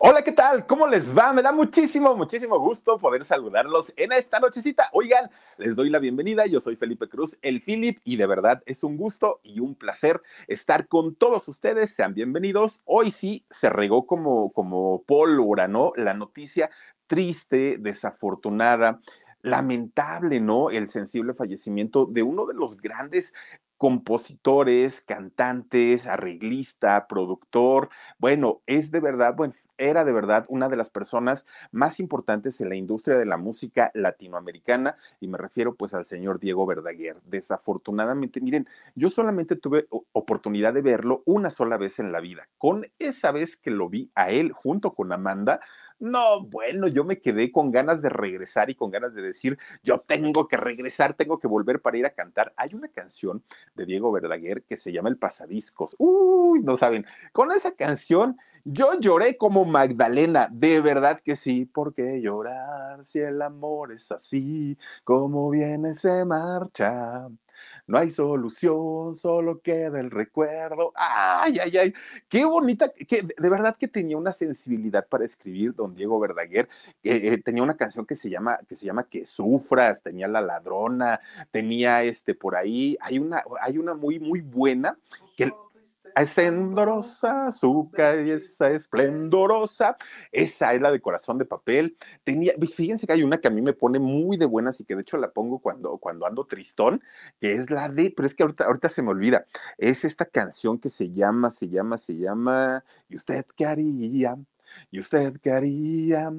Hola, ¿qué tal? ¿Cómo les va? Me da muchísimo, muchísimo gusto poder saludarlos en esta nochecita. Oigan, les doy la bienvenida. Yo soy Felipe Cruz, el Philip, y de verdad es un gusto y un placer estar con todos ustedes. Sean bienvenidos. Hoy sí se regó como, como pólvora, ¿no? La noticia triste, desafortunada lamentable, ¿no? El sensible fallecimiento de uno de los grandes compositores, cantantes, arreglista, productor. Bueno, es de verdad, bueno, era de verdad una de las personas más importantes en la industria de la música latinoamericana y me refiero pues al señor Diego Verdaguer. Desafortunadamente, miren, yo solamente tuve oportunidad de verlo una sola vez en la vida. Con esa vez que lo vi a él junto con Amanda, no, bueno, yo me quedé con ganas de regresar y con ganas de decir, yo tengo que regresar, tengo que volver para ir a cantar. Hay una canción de Diego Verdaguer que se llama El Pasadiscos. Uy, no saben, con esa canción yo lloré como Magdalena, de verdad que sí, porque llorar si el amor es así, como viene se marcha. No hay solución, solo queda el recuerdo. Ay, ay, ay, qué bonita, que de verdad que tenía una sensibilidad para escribir don Diego Verdaguer. Eh, tenía una canción que se llama que se llama Que sufras, tenía La ladrona, tenía este por ahí, hay una hay una muy muy buena que esplendorosa, su esa esplendorosa. Esa es la de corazón de papel. Tenía, fíjense que hay una que a mí me pone muy de buenas y que de hecho la pongo cuando, cuando ando tristón, que es la de, pero es que ahorita, ahorita se me olvida. Es esta canción que se llama, se llama, se llama, ¿y usted qué haría? ¿Y usted qué haría?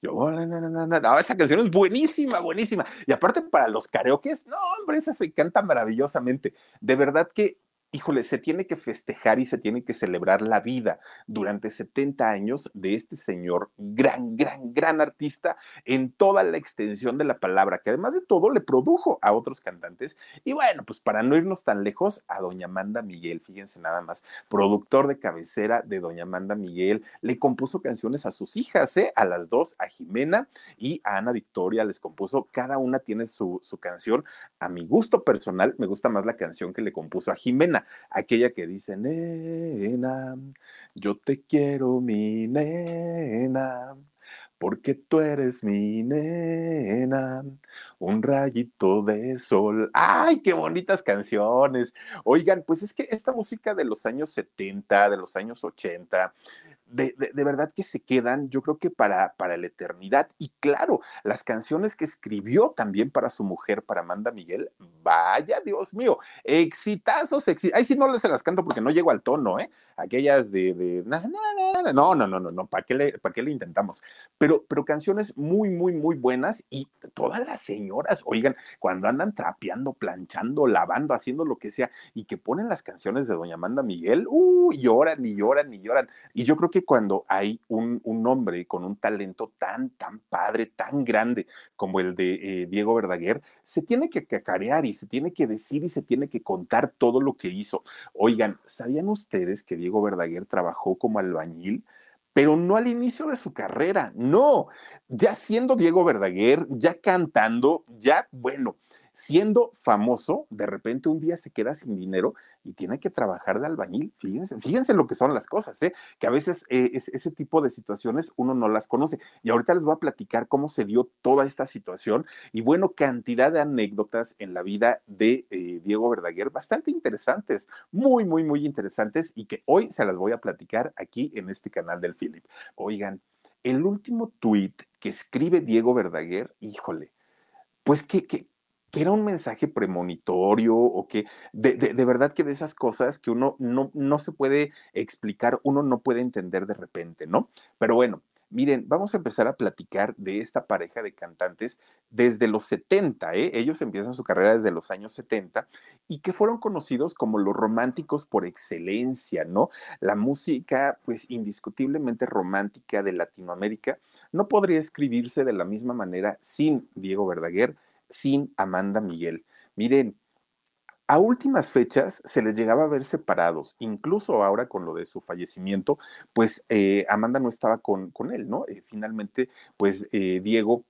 Yo, no, esa canción es buenísima, buenísima. Y aparte para los karaokes, no, hombre, esa se canta maravillosamente. De verdad que híjole, se tiene que festejar y se tiene que celebrar la vida durante 70 años de este señor, gran, gran, gran artista en toda la extensión de la palabra, que además de todo le produjo a otros cantantes. Y bueno, pues para no irnos tan lejos, a doña Amanda Miguel, fíjense nada más, productor de cabecera de doña Amanda Miguel, le compuso canciones a sus hijas, ¿eh? a las dos, a Jimena y a Ana Victoria, les compuso, cada una tiene su, su canción. A mi gusto personal, me gusta más la canción que le compuso a Jimena aquella que dice, nena, yo te quiero, mi nena, porque tú eres mi nena, un rayito de sol. ¡Ay, qué bonitas canciones! Oigan, pues es que esta música de los años 70, de los años 80, de, verdad que se quedan, yo creo que para, para la eternidad. Y claro, las canciones que escribió también para su mujer, para Amanda Miguel, vaya Dios mío, exitazos, exitazos. Ay, sí, no se las canto porque no llego al tono, ¿eh? Aquellas de, de no, no, no, no, no, ¿para qué, le, ¿para qué le intentamos? Pero, pero canciones muy, muy, muy buenas y todas las señoras, oigan, cuando andan trapeando, planchando, lavando, haciendo lo que sea y que ponen las canciones de Doña Amanda Miguel, uh, lloran y lloran y lloran. Y yo creo que cuando hay un, hombre con un talento tan, tan padre, tan grande como el de eh, Diego Verdaguer, se tiene que cacarear y se tiene que decir y se tiene que contar todo lo que hizo. Oigan, ¿sabían ustedes que Diego Verdaguer trabajó como albañil? pero no al inicio de su carrera, no, ya siendo Diego Verdaguer, ya cantando, ya, bueno, siendo famoso, de repente un día se queda sin dinero y tiene que trabajar de albañil. Fíjense, fíjense lo que son las cosas, ¿eh? que a veces eh, ese tipo de situaciones uno no las conoce. Y ahorita les voy a platicar cómo se dio toda esta situación y bueno, cantidad de anécdotas en la vida de eh, Diego Verdaguer, bastante interesantes, muy, muy, muy interesantes y que hoy se las voy a platicar aquí en este canal del Philip. Oigan, el último tuit que escribe Diego Verdaguer, híjole, pues que, que, era un mensaje premonitorio o que de, de, verdad que de esas cosas que uno no, no se puede explicar, uno no puede entender de repente, ¿no? Pero bueno, Miren, vamos a empezar a platicar de esta pareja de cantantes desde los 70, ¿eh? Ellos empiezan su carrera desde los años 70 y que fueron conocidos como los románticos por excelencia, ¿no? La música, pues indiscutiblemente romántica de Latinoamérica, no podría escribirse de la misma manera sin Diego Verdaguer, sin Amanda Miguel. Miren, a últimas fechas se les llegaba a ver separados, incluso ahora con lo de su fallecimiento, pues eh, Amanda no estaba con, con él, ¿no? Eh, finalmente, pues eh, Diego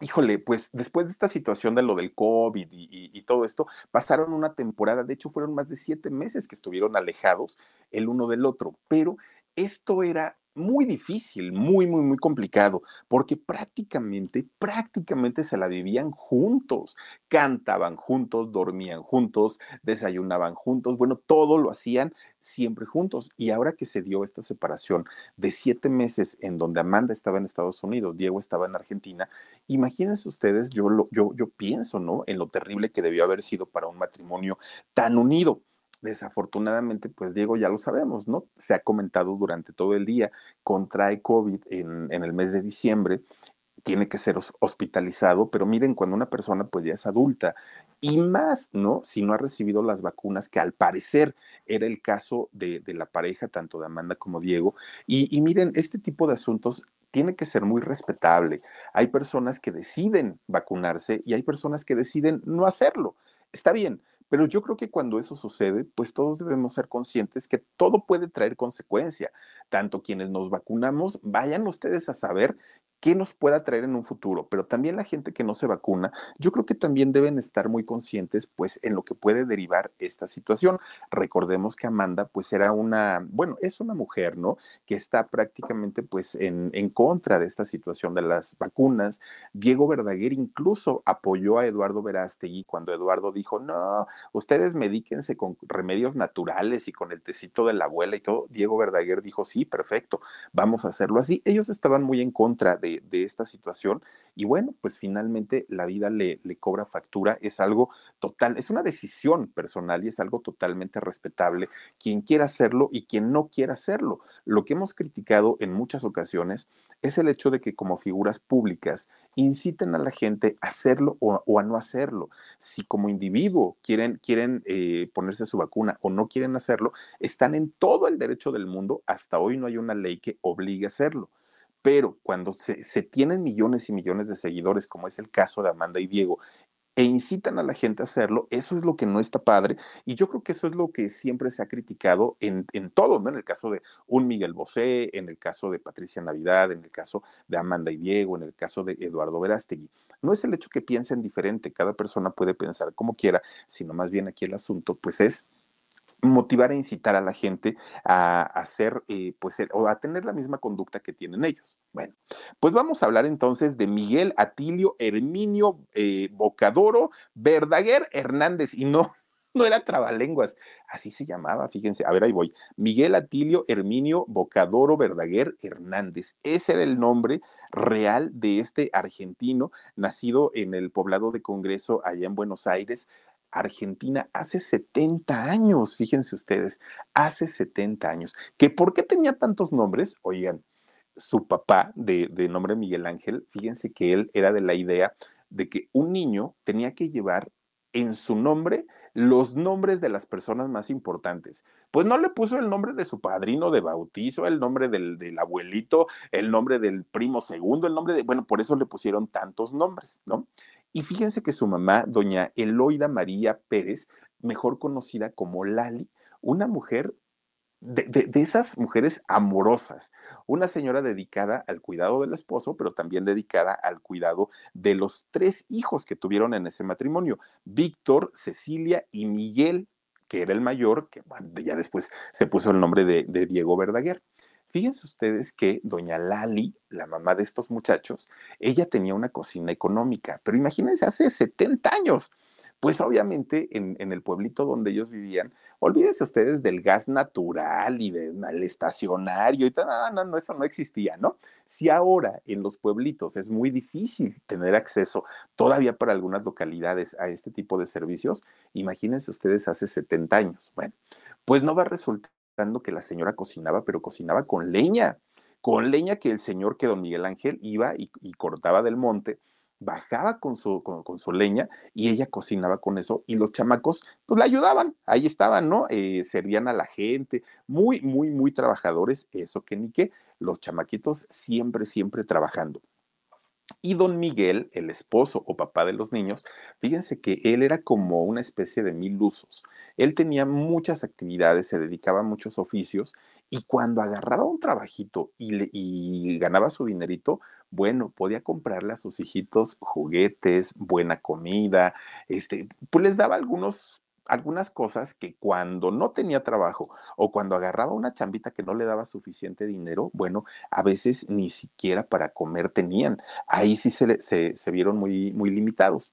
híjole, pues después de esta situación de lo del COVID y, y, todo esto, pasaron una temporada, de hecho fueron más de siete meses que estuvieron alejados el uno del otro, pero esto era muy difícil, muy, muy, muy complicado, porque prácticamente, prácticamente se la vivían juntos, cantaban juntos, dormían juntos, desayunaban juntos, bueno, todo lo hacían siempre juntos. Y ahora que se dio esta separación de siete meses en donde Amanda estaba en Estados Unidos, Diego estaba en Argentina, imagínense ustedes, yo, lo, yo, yo pienso, ¿no? En lo terrible que debió haber sido para un matrimonio tan unido. Desafortunadamente, pues Diego ya lo sabemos, ¿no? Se ha comentado durante todo el día, contrae COVID en, en el mes de diciembre, tiene que ser hospitalizado, pero miren, cuando una persona pues ya es adulta y más, ¿no? Si no ha recibido las vacunas, que al parecer era el caso de, de la pareja, tanto de Amanda como Diego, y, y miren, este tipo de asuntos tiene que ser muy respetable. Hay personas que deciden vacunarse y hay personas que deciden no hacerlo. Está bien, pero yo creo que cuando eso sucede, pues todos debemos ser conscientes que todo puede traer consecuencia. Tanto quienes nos vacunamos, vayan ustedes a saber qué nos pueda traer en un futuro, pero también la gente que no se vacuna, yo creo que también deben estar muy conscientes pues en lo que puede derivar esta situación. Recordemos que Amanda pues era una, bueno, es una mujer, ¿no? Que está prácticamente pues en, en contra de esta situación de las vacunas. Diego Verdaguer incluso apoyó a Eduardo Verástegui cuando Eduardo dijo, no, ustedes medíquense con remedios naturales y con el tecito de la abuela y todo. Diego Verdaguer dijo, sí, perfecto, vamos a hacerlo así. Ellos estaban muy en contra de de, esta situación. Y bueno, pues finalmente la vida le, le cobra factura, es algo total, es una decisión personal y es algo totalmente respetable quien quiera hacerlo y quien no quiera hacerlo. Lo que hemos criticado en muchas ocasiones es el hecho de que como figuras públicas inciten a la gente a hacerlo o, a no hacerlo. Si como individuo quieren, quieren eh, ponerse su vacuna o no quieren hacerlo, están en todo el derecho del mundo. Hasta hoy no hay una ley que obligue a hacerlo pero cuando se, se, tienen millones y millones de seguidores, como es el caso de Amanda y Diego, e incitan a la gente a hacerlo, eso es lo que no está padre. Y yo creo que eso es lo que siempre se ha criticado en, en todo, ¿no? En el caso de un Miguel Bosé, en el caso de Patricia Navidad, en el caso de Amanda y Diego, en el caso de Eduardo Verástegui. No es el hecho que piensen diferente, cada persona puede pensar como quiera, sino más bien aquí el asunto, pues es motivar e incitar a la gente a hacer, eh, pues, o a tener la misma conducta que tienen ellos. Bueno, pues vamos a hablar entonces de Miguel Atilio Herminio eh, Bocadoro Verdaguer Hernández, y no, no era trabalenguas, así se llamaba, fíjense, a ver, ahí voy, Miguel Atilio Herminio Bocadoro Verdaguer Hernández, ese era el nombre real de este argentino, nacido en el poblado de Congreso allá en Buenos Aires, Argentina hace 70 años, fíjense ustedes, hace 70 años. ¿Que ¿Por qué tenía tantos nombres? Oigan, su papá de, nombre Miguel Ángel, fíjense que él era de la idea de que un niño tenía que llevar en su nombre los nombres de las personas más importantes. Pues no le puso el nombre de su padrino de bautizo, el nombre del, del, abuelito, el nombre del primo segundo, el nombre de, bueno, por eso le pusieron tantos nombres, ¿no? Y fíjense que su mamá, doña Eloida María Pérez, mejor conocida como Lali, una mujer de, de, esas mujeres amorosas, una señora dedicada al cuidado del esposo, pero también dedicada al cuidado de los tres hijos que tuvieron en ese matrimonio, Víctor, Cecilia y Miguel, que era el mayor, que ya después se puso el nombre de Diego Verdaguer. Fíjense ustedes que doña Lali, la mamá de estos muchachos, ella tenía una cocina económica, pero imagínense, hace 70 años. Pues obviamente en, el pueblito donde ellos vivían, olvídense ustedes del gas natural y del estacionario y tal, no, no, no, eso no existía, ¿no? Si ahora en los pueblitos es muy difícil tener acceso todavía para algunas localidades a este tipo de servicios, imagínense ustedes hace 70 años. Bueno, pues no va que la señora cocinaba, pero cocinaba con leña con leña que el señor, que don Miguel Ángel iba y, cortaba del monte, bajaba con su, con, su leña y ella cocinaba con eso y los chamacos pues la ayudaban, ahí estaban, ¿no? Eh, servían a la gente, muy, muy, muy trabajadores, eso que ni qué, los chamaquitos siempre, siempre trabajando. Y don Miguel, el esposo o papá de los niños, fíjense que él era como una especie de mil usos. Él tenía muchas actividades, se dedicaba a muchos oficios y cuando agarraba un trabajito y, ganaba su dinerito, bueno, podía comprarle a sus hijitos juguetes, buena comida, este, pues les daba algunos algunas cosas que cuando no tenía trabajo o cuando agarraba una chambita que no le daba suficiente dinero, bueno, a veces ni siquiera para comer tenían. Ahí sí se, se, se vieron muy, muy limitados.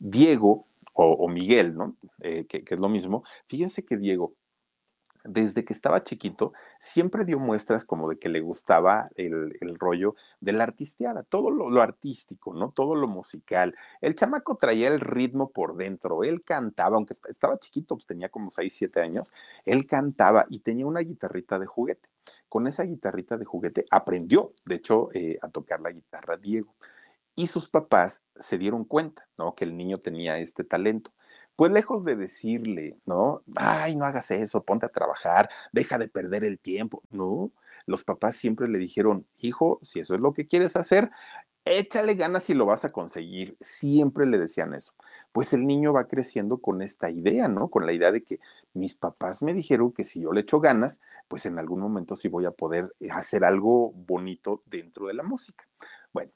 Diego o, Miguel, ¿no? Eh, que, es lo mismo, fíjense que Diego, desde que estaba chiquito, siempre dio muestras como de que le gustaba el, rollo de la artisteada, todo lo, artístico, ¿no? Todo lo musical. El chamaco traía el ritmo por dentro, él cantaba, aunque estaba chiquito, pues tenía como 6, 7 años, él cantaba y tenía una guitarrita de juguete. Con esa guitarrita de juguete aprendió, de hecho, eh, a tocar la guitarra Diego. Y sus papás se dieron cuenta, ¿no? Que el niño tenía este talento. Pues lejos de decirle, ¿no? Ay, no hagas eso, ponte a trabajar, deja de perder el tiempo. No, los papás siempre le dijeron, hijo, si eso es lo que quieres hacer, échale ganas y lo vas a conseguir. Siempre le decían eso. Pues el niño va creciendo con esta idea, ¿no? Con la idea de que mis papás me dijeron que si yo le echo ganas, pues en algún momento sí voy a poder hacer algo bonito dentro de la música. Bueno,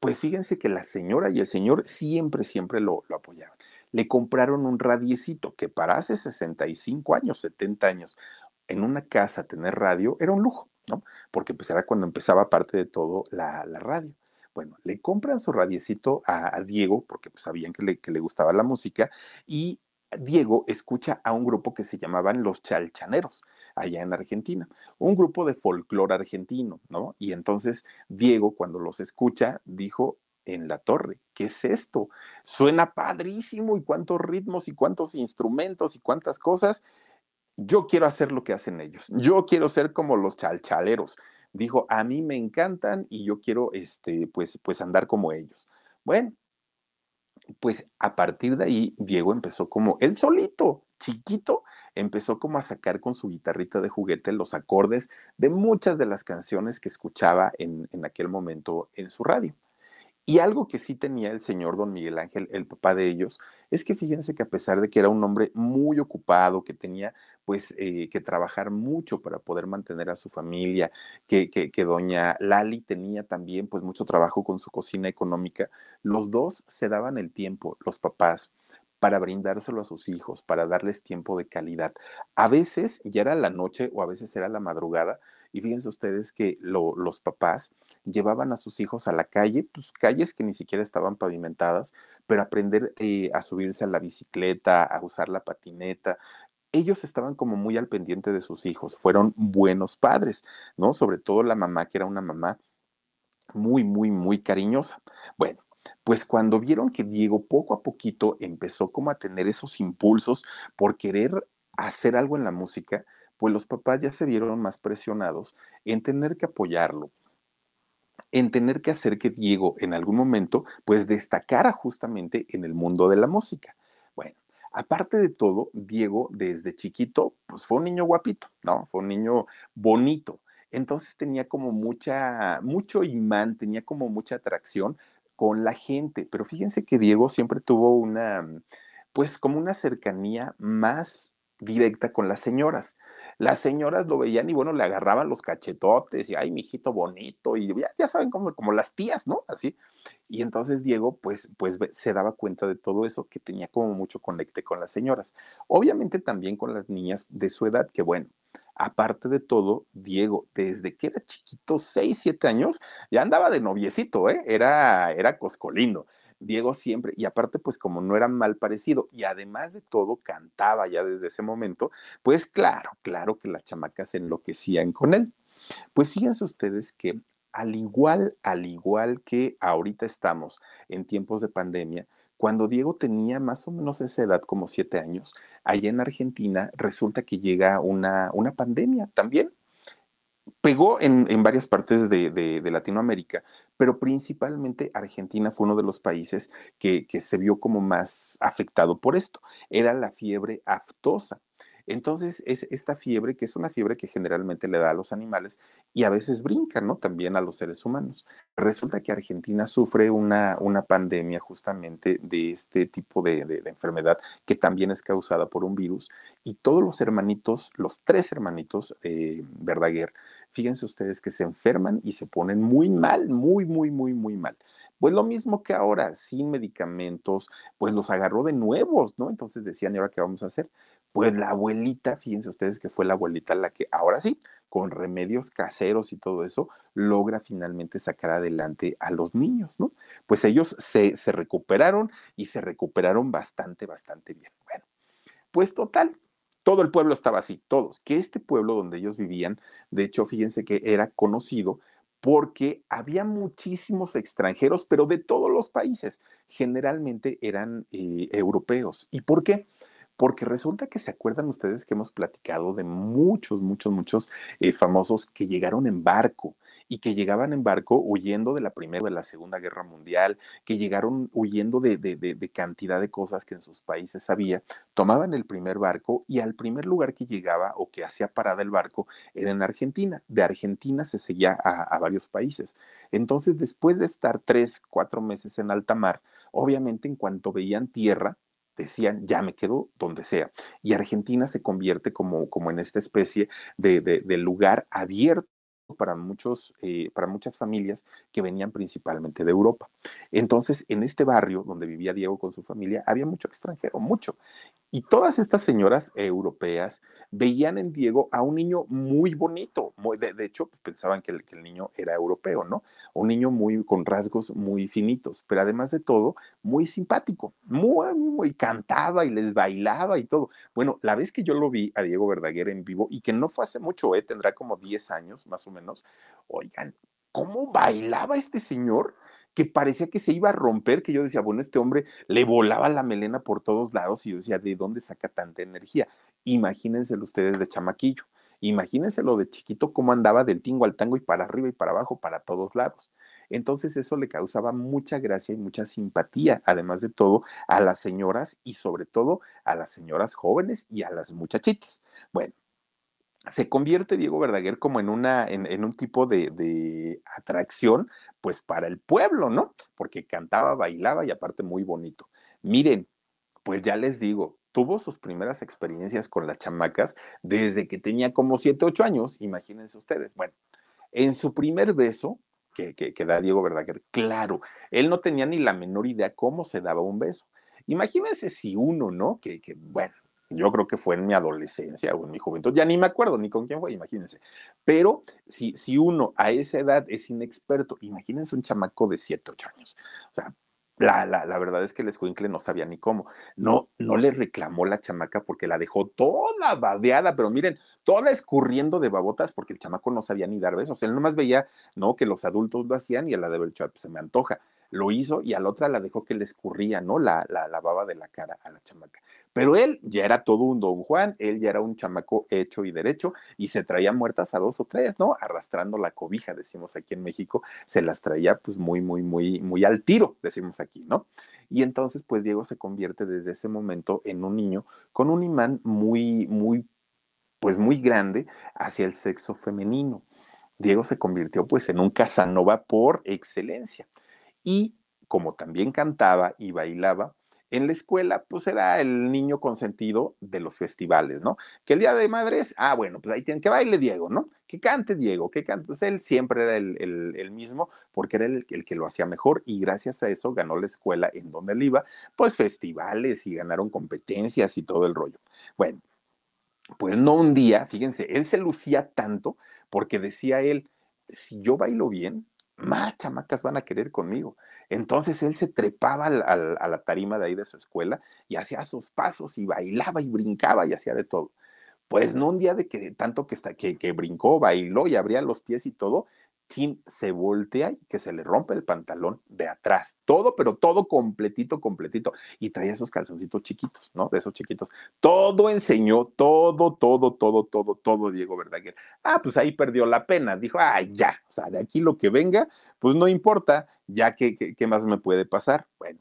pues fíjense que la señora y el señor siempre, siempre lo, apoyaban. Le compraron un radiecito que para hace 65 años, 70 años, en una casa tener radio era un lujo, ¿no? Porque pues era cuando empezaba parte de todo la, radio. Bueno, le compran su radiecito a, Diego porque pues, sabían que le, que le gustaba la música y Diego escucha a un grupo que se llamaban los Chalchaneros, allá en Argentina, un grupo de folclore argentino, ¿no? Y entonces Diego, cuando los escucha, dijo, en la torre. ¿Qué es esto? Suena padrísimo y cuántos ritmos y cuántos instrumentos y cuántas cosas. Yo quiero hacer lo que hacen ellos. Yo quiero ser como los chalchaleros. Dijo, a mí me encantan y yo quiero, este, pues, pues andar como ellos. Bueno, pues a partir de ahí Diego empezó como él solito, chiquito, empezó como a sacar con su guitarrita de juguete los acordes de muchas de las canciones que escuchaba en, en aquel momento en su radio. Y algo que sí tenía el señor don Miguel Ángel, el papá de ellos, es que fíjense que a pesar de que era un hombre muy ocupado, que tenía pues eh, que trabajar mucho para poder mantener a su familia, que, que, doña Lali tenía también pues mucho trabajo con su cocina económica, los dos se daban el tiempo, los papás, para brindárselo a sus hijos, para darles tiempo de calidad. A veces ya era la noche o a veces era la madrugada, y fíjense ustedes que los papás llevaban a sus hijos a la calle, pues calles que ni siquiera estaban pavimentadas, pero aprender eh, a subirse a la bicicleta, a usar la patineta. Ellos estaban como muy al pendiente de sus hijos, fueron buenos padres, ¿no? Sobre todo la mamá, que era una mamá muy, muy, muy cariñosa. Bueno, pues cuando vieron que Diego poco a poquito empezó como a tener esos impulsos por querer hacer algo en la música, pues los papás ya se vieron más presionados en tener que apoyarlo, en tener que hacer que Diego en algún momento pues destacara justamente en el mundo de la música. Aparte de todo, Diego desde chiquito pues fue un niño guapito, ¿no? Fue un niño bonito. Entonces tenía como mucha, mucho imán, tenía como mucha atracción con la gente. Pero fíjense que Diego siempre tuvo una, pues como una cercanía más directa con las señoras. Las señoras lo veían y bueno, le agarraban los cachetotes y ay, mijito bonito, y ya, ya saben, como, como las tías, ¿no? Así. Y entonces Diego, pues, pues se daba cuenta de todo eso, que tenía como mucho conecte con las señoras. Obviamente también con las niñas de su edad, que bueno, aparte de todo, Diego, desde que era chiquito, 6, 7 años, ya andaba de noviecito, ¿eh? Era, era coscolino. Diego siempre, y aparte, pues como no era mal parecido, y además de todo, cantaba ya desde ese momento, pues claro, claro que las chamacas enloquecían con él. Pues fíjense ustedes que al igual, al igual que ahorita estamos en tiempos de pandemia, cuando Diego tenía más o menos esa edad, como siete años, allá en Argentina resulta que llega una, una pandemia también. Pegó en, en varias partes de, de, Latinoamérica, pero principalmente Argentina fue uno de los países que, que se vio como más afectado por esto. Era la fiebre aftosa. Entonces, es esta fiebre, que es una fiebre que generalmente le da a los animales y a veces brinca, ¿no? También a los seres humanos. Resulta que Argentina sufre una, una pandemia justamente de este tipo de, enfermedad que también es causada por un virus y todos los hermanitos, los tres hermanitos eh, fíjense ustedes que se enferman y se ponen muy mal, muy, muy, muy, muy mal. Pues lo mismo que ahora, sin medicamentos, pues los agarró de nuevos, ¿no? Entonces decían, ¿y ahora qué vamos a hacer? Pues la abuelita, fíjense ustedes que fue la abuelita la que ahora sí, con remedios caseros y todo eso, logra finalmente sacar adelante a los niños, ¿no? Pues ellos se, se recuperaron y se recuperaron bastante, bastante bien. Bueno, pues total, todo el pueblo estaba así, todos, que este pueblo donde ellos vivían, de hecho, fíjense que era conocido porque había muchísimos extranjeros, pero de todos los países, generalmente eran eh, europeos. ¿Y por qué? porque resulta que se acuerdan ustedes que hemos platicado de muchos, muchos, muchos eh, famosos que llegaron en barco y que llegaban en barco huyendo de la Primera o de la Segunda Guerra Mundial, que llegaron huyendo de, de, de, cantidad de cosas que en sus países había, tomaban el primer barco y al primer lugar que llegaba o que hacía parada el barco era en Argentina. De Argentina se seguía a, varios países. Entonces, después de estar tres, cuatro meses en alta mar, obviamente en cuanto veían tierra, decían, ya me quedo donde sea. Y Argentina se convierte como, como en esta especie de, de lugar abierto para, muchos, eh, para muchas familias que venían principalmente de Europa. Entonces, en este barrio donde vivía Diego con su familia, había mucho extranjero, mucho. Y todas estas señoras europeas veían en Diego a un niño muy bonito. Muy, de, de, hecho, pensaban que el, que el, niño era europeo, ¿no? Un niño muy con rasgos muy finitos, pero además de todo, muy simpático. Muy, muy cantaba y les bailaba y todo. Bueno, la vez que yo lo vi a Diego Verdaguer en vivo, y que no fue hace mucho, ¿eh? tendrá como 10 años más o menos. Oigan, ¿cómo bailaba este señor? que parecía que se iba a romper, que yo decía, bueno, este hombre le volaba la melena por todos lados y yo decía, ¿de dónde saca tanta energía? Imagínenselo ustedes de chamaquillo, imagínenselo de chiquito cómo andaba del tingo al tango y para arriba y para abajo, para todos lados. Entonces eso le causaba mucha gracia y mucha simpatía, además de todo, a las señoras y sobre todo a las señoras jóvenes y a las muchachitas. Bueno, se convierte Diego Verdaguer como en, una, en, un tipo de, de, atracción, pues para el pueblo, ¿no? Porque cantaba, bailaba y aparte muy bonito. Miren, pues ya les digo, tuvo sus primeras experiencias con las chamacas desde que tenía como 7, 8 años, imagínense ustedes. Bueno, en su primer beso, que, que, que da Diego Verdaguer, claro, él no tenía ni la menor idea cómo se daba un beso. Imagínense si uno, ¿no? Que, que bueno, yo creo que fue en mi adolescencia o en mi juventud, ya ni me acuerdo ni con quién fue, imagínense. Pero si, si uno a esa edad es inexperto, imagínense un chamaco de 7, 8 años. O sea, la, la, la, verdad es que el escuincle no sabía ni cómo. No, no le reclamó la chamaca porque la dejó toda babeada, pero miren, toda escurriendo de babotas porque el chamaco no sabía ni dar besos. Él nomás veía, ¿no? Que los adultos lo hacían y a la de Belchor pues, se me antoja. Lo hizo y a la otra la dejó que le escurría, ¿no? La, la, la baba de la cara a la chamaca. Pero él ya era todo un don Juan, él ya era un chamaco hecho y derecho y se traía muertas a dos o tres, ¿no? Arrastrando la cobija, decimos aquí en México, se las traía pues muy, muy, muy, muy al tiro, decimos aquí, ¿no? Y entonces pues Diego se convierte desde ese momento en un niño con un imán muy, muy, pues muy grande hacia el sexo femenino. Diego se convirtió pues en un Casanova por excelencia. Y como también cantaba y bailaba, en la escuela, pues era el niño consentido de los festivales, ¿no? Que el día de madres, ah, bueno, pues ahí tienen que baile Diego, ¿no? Que cante Diego, que cante. Pues él siempre era el, mismo porque era el, el, que lo hacía mejor y gracias a eso ganó la escuela en donde él iba, pues festivales y ganaron competencias y todo el rollo. Bueno, pues no un día, fíjense, él se lucía tanto porque decía él, si yo bailo bien, más chamacas van a querer conmigo. Entonces él se trepaba a la tarima de ahí de su escuela y hacía sus pasos y bailaba y brincaba y hacía de todo. Pues no un día de que tanto que, que, que brincó, bailó y abría los pies y todo, chin, se voltea y que se le rompe el pantalón de atrás. Todo, pero todo completito, completito. Y traía esos calzoncitos chiquitos, ¿no? De esos chiquitos. Todo enseñó, todo, todo, todo, todo, todo Diego Verdaguer. Ah, pues ahí perdió la pena. Dijo, ay, ya, o sea, de aquí lo que venga, pues no importa, ya que, ¿qué más me puede pasar? Bueno,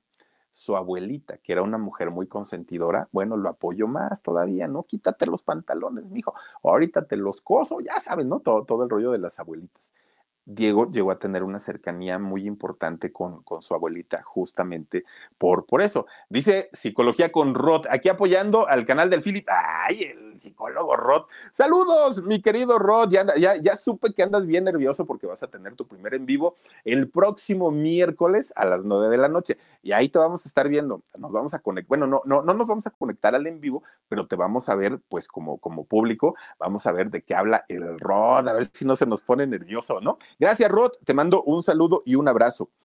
su abuelita, que era una mujer muy consentidora, bueno, lo apoyó más todavía, ¿no? Quítate los pantalones, mijo, ahorita te los coso, ya sabes, ¿no? Todo, todo el rollo de las abuelitas. Diego llegó a tener una cercanía muy importante con, con, su abuelita, justamente por, por eso. Dice Psicología con Rod, aquí apoyando al canal del Philip. ¡Ay, el psicólogo Rod! Saludos, mi querido Rod. Ya, ya, ya supe que andas bien nervioso porque vas a tener tu primer en vivo el próximo miércoles a las nueve de la noche. Y ahí te vamos a estar viendo. Nos vamos a conectar. Bueno, no, no, no nos vamos a conectar al en vivo, pero te vamos a ver, pues, como, como público. Vamos a ver de qué habla el Rod, a ver si no se nos pone nervioso, ¿no? Gracias, Rod. Te mando un saludo y un abrazo.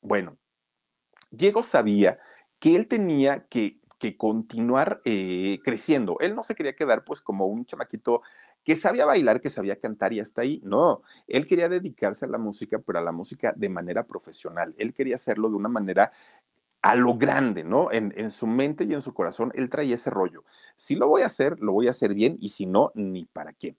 Bueno, Diego sabía que él tenía que, continuar eh, creciendo. Él no se quería quedar pues como un chamaquito que sabía bailar, que sabía cantar y hasta ahí. No, él quería dedicarse a la música, pero a la música de manera profesional. Él quería hacerlo de una manera a lo grande, ¿no? En, en, su mente y en su corazón, él traía ese rollo. Si lo voy a hacer, lo voy a hacer bien y si no, ni para qué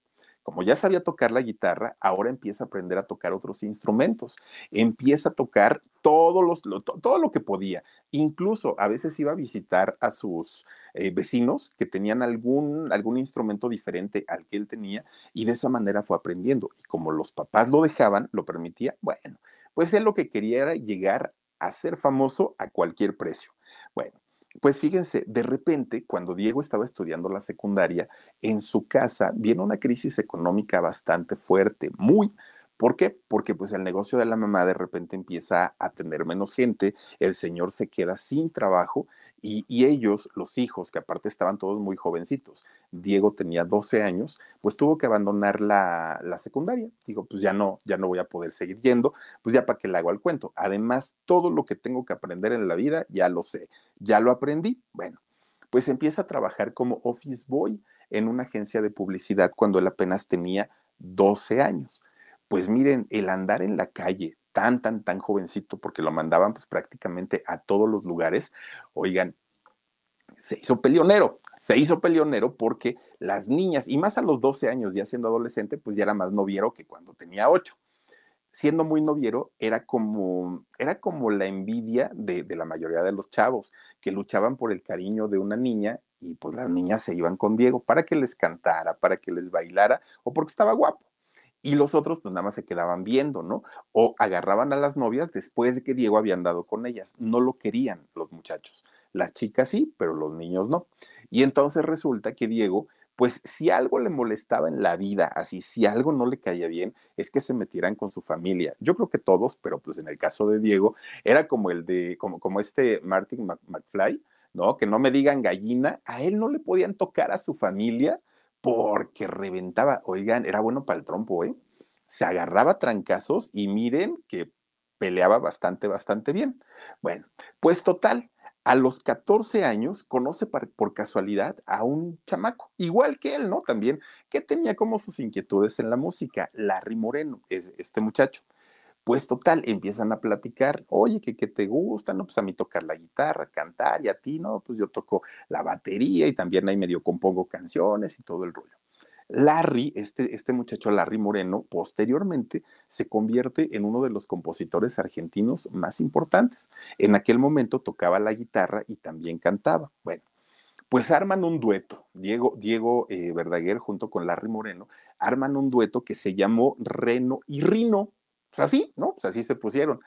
como ya sabía tocar la guitarra, ahora empieza a aprender a tocar otros instrumentos, empieza a tocar todo, los, lo, todo lo que podía. Incluso a veces iba a visitar a sus eh, vecinos que tenían algún, algún instrumento diferente al que él tenía y de esa manera fue aprendiendo. Y como los papás lo dejaban, lo permitía, bueno, pues él lo que quería era llegar a ser famoso a cualquier precio. Pues fíjense, de repente, cuando Diego estaba estudiando la secundaria, en su casa viene una crisis económica bastante fuerte, muy, ¿Por qué? Porque pues el negocio de la mamá de repente empieza a tener menos gente, el señor se queda sin trabajo y, ellos, los hijos, que aparte estaban todos muy jovencitos, Diego tenía 12 años, pues tuvo que abandonar la, la secundaria. Digo, pues ya no, ya no voy a poder seguir yendo, pues ya para qué le hago al cuento. Además, todo lo que tengo que aprender en la vida ya lo sé, ya lo aprendí. Bueno, pues empieza a trabajar como office boy en una agencia de publicidad cuando él apenas tenía 12 años pues miren, el andar en la calle tan, tan, tan jovencito, porque lo mandaban pues prácticamente a todos los lugares, oigan, se hizo peleonero, se hizo peleonero porque las niñas, y más a los 12 años ya siendo adolescente, pues ya era más noviero que cuando tenía 8. Siendo muy noviero, era como, era como la envidia de, de la mayoría de los chavos, que luchaban por el cariño de una niña y pues las niñas se iban con Diego para que les cantara, para que les bailara o porque estaba guapo y los otros pues nada más se quedaban viendo, ¿no? O agarraban a las novias después de que Diego había andado con ellas. No lo querían los muchachos. Las chicas sí, pero los niños no. Y entonces resulta que Diego, pues si algo le molestaba en la vida, así, si algo no le caía bien, es que se metieran con su familia. Yo creo que todos, pero pues en el caso de Diego, era como el de, como, como este Martin McFly, ¿no? Que no me digan gallina, a él no le podían tocar a su familia porque reventaba. Oigan, era bueno para el trompo, ¿eh? Se agarraba trancazos y miren que peleaba bastante, bastante bien. Bueno, pues total, a los 14 años conoce por casualidad a un chamaco, igual que él, ¿no? También, que tenía como sus inquietudes en la música, Larry Moreno, es este muchacho Pues total, empiezan a platicar, oye, ¿qué, ¿qué te gusta? No, pues a mí tocar la guitarra, cantar, y a ti, no, pues yo toco la batería y también ahí medio compongo canciones y todo el rollo. Larry, este, este muchacho Larry Moreno, posteriormente se convierte en uno de los compositores argentinos más importantes. En aquel momento tocaba la guitarra y también cantaba. Bueno, pues arman un dueto, Diego, Diego eh, Verdaguer junto con Larry Moreno, arman un dueto que se llamó Reno y Rino. Pues así, ¿no? Pues así se pusieron.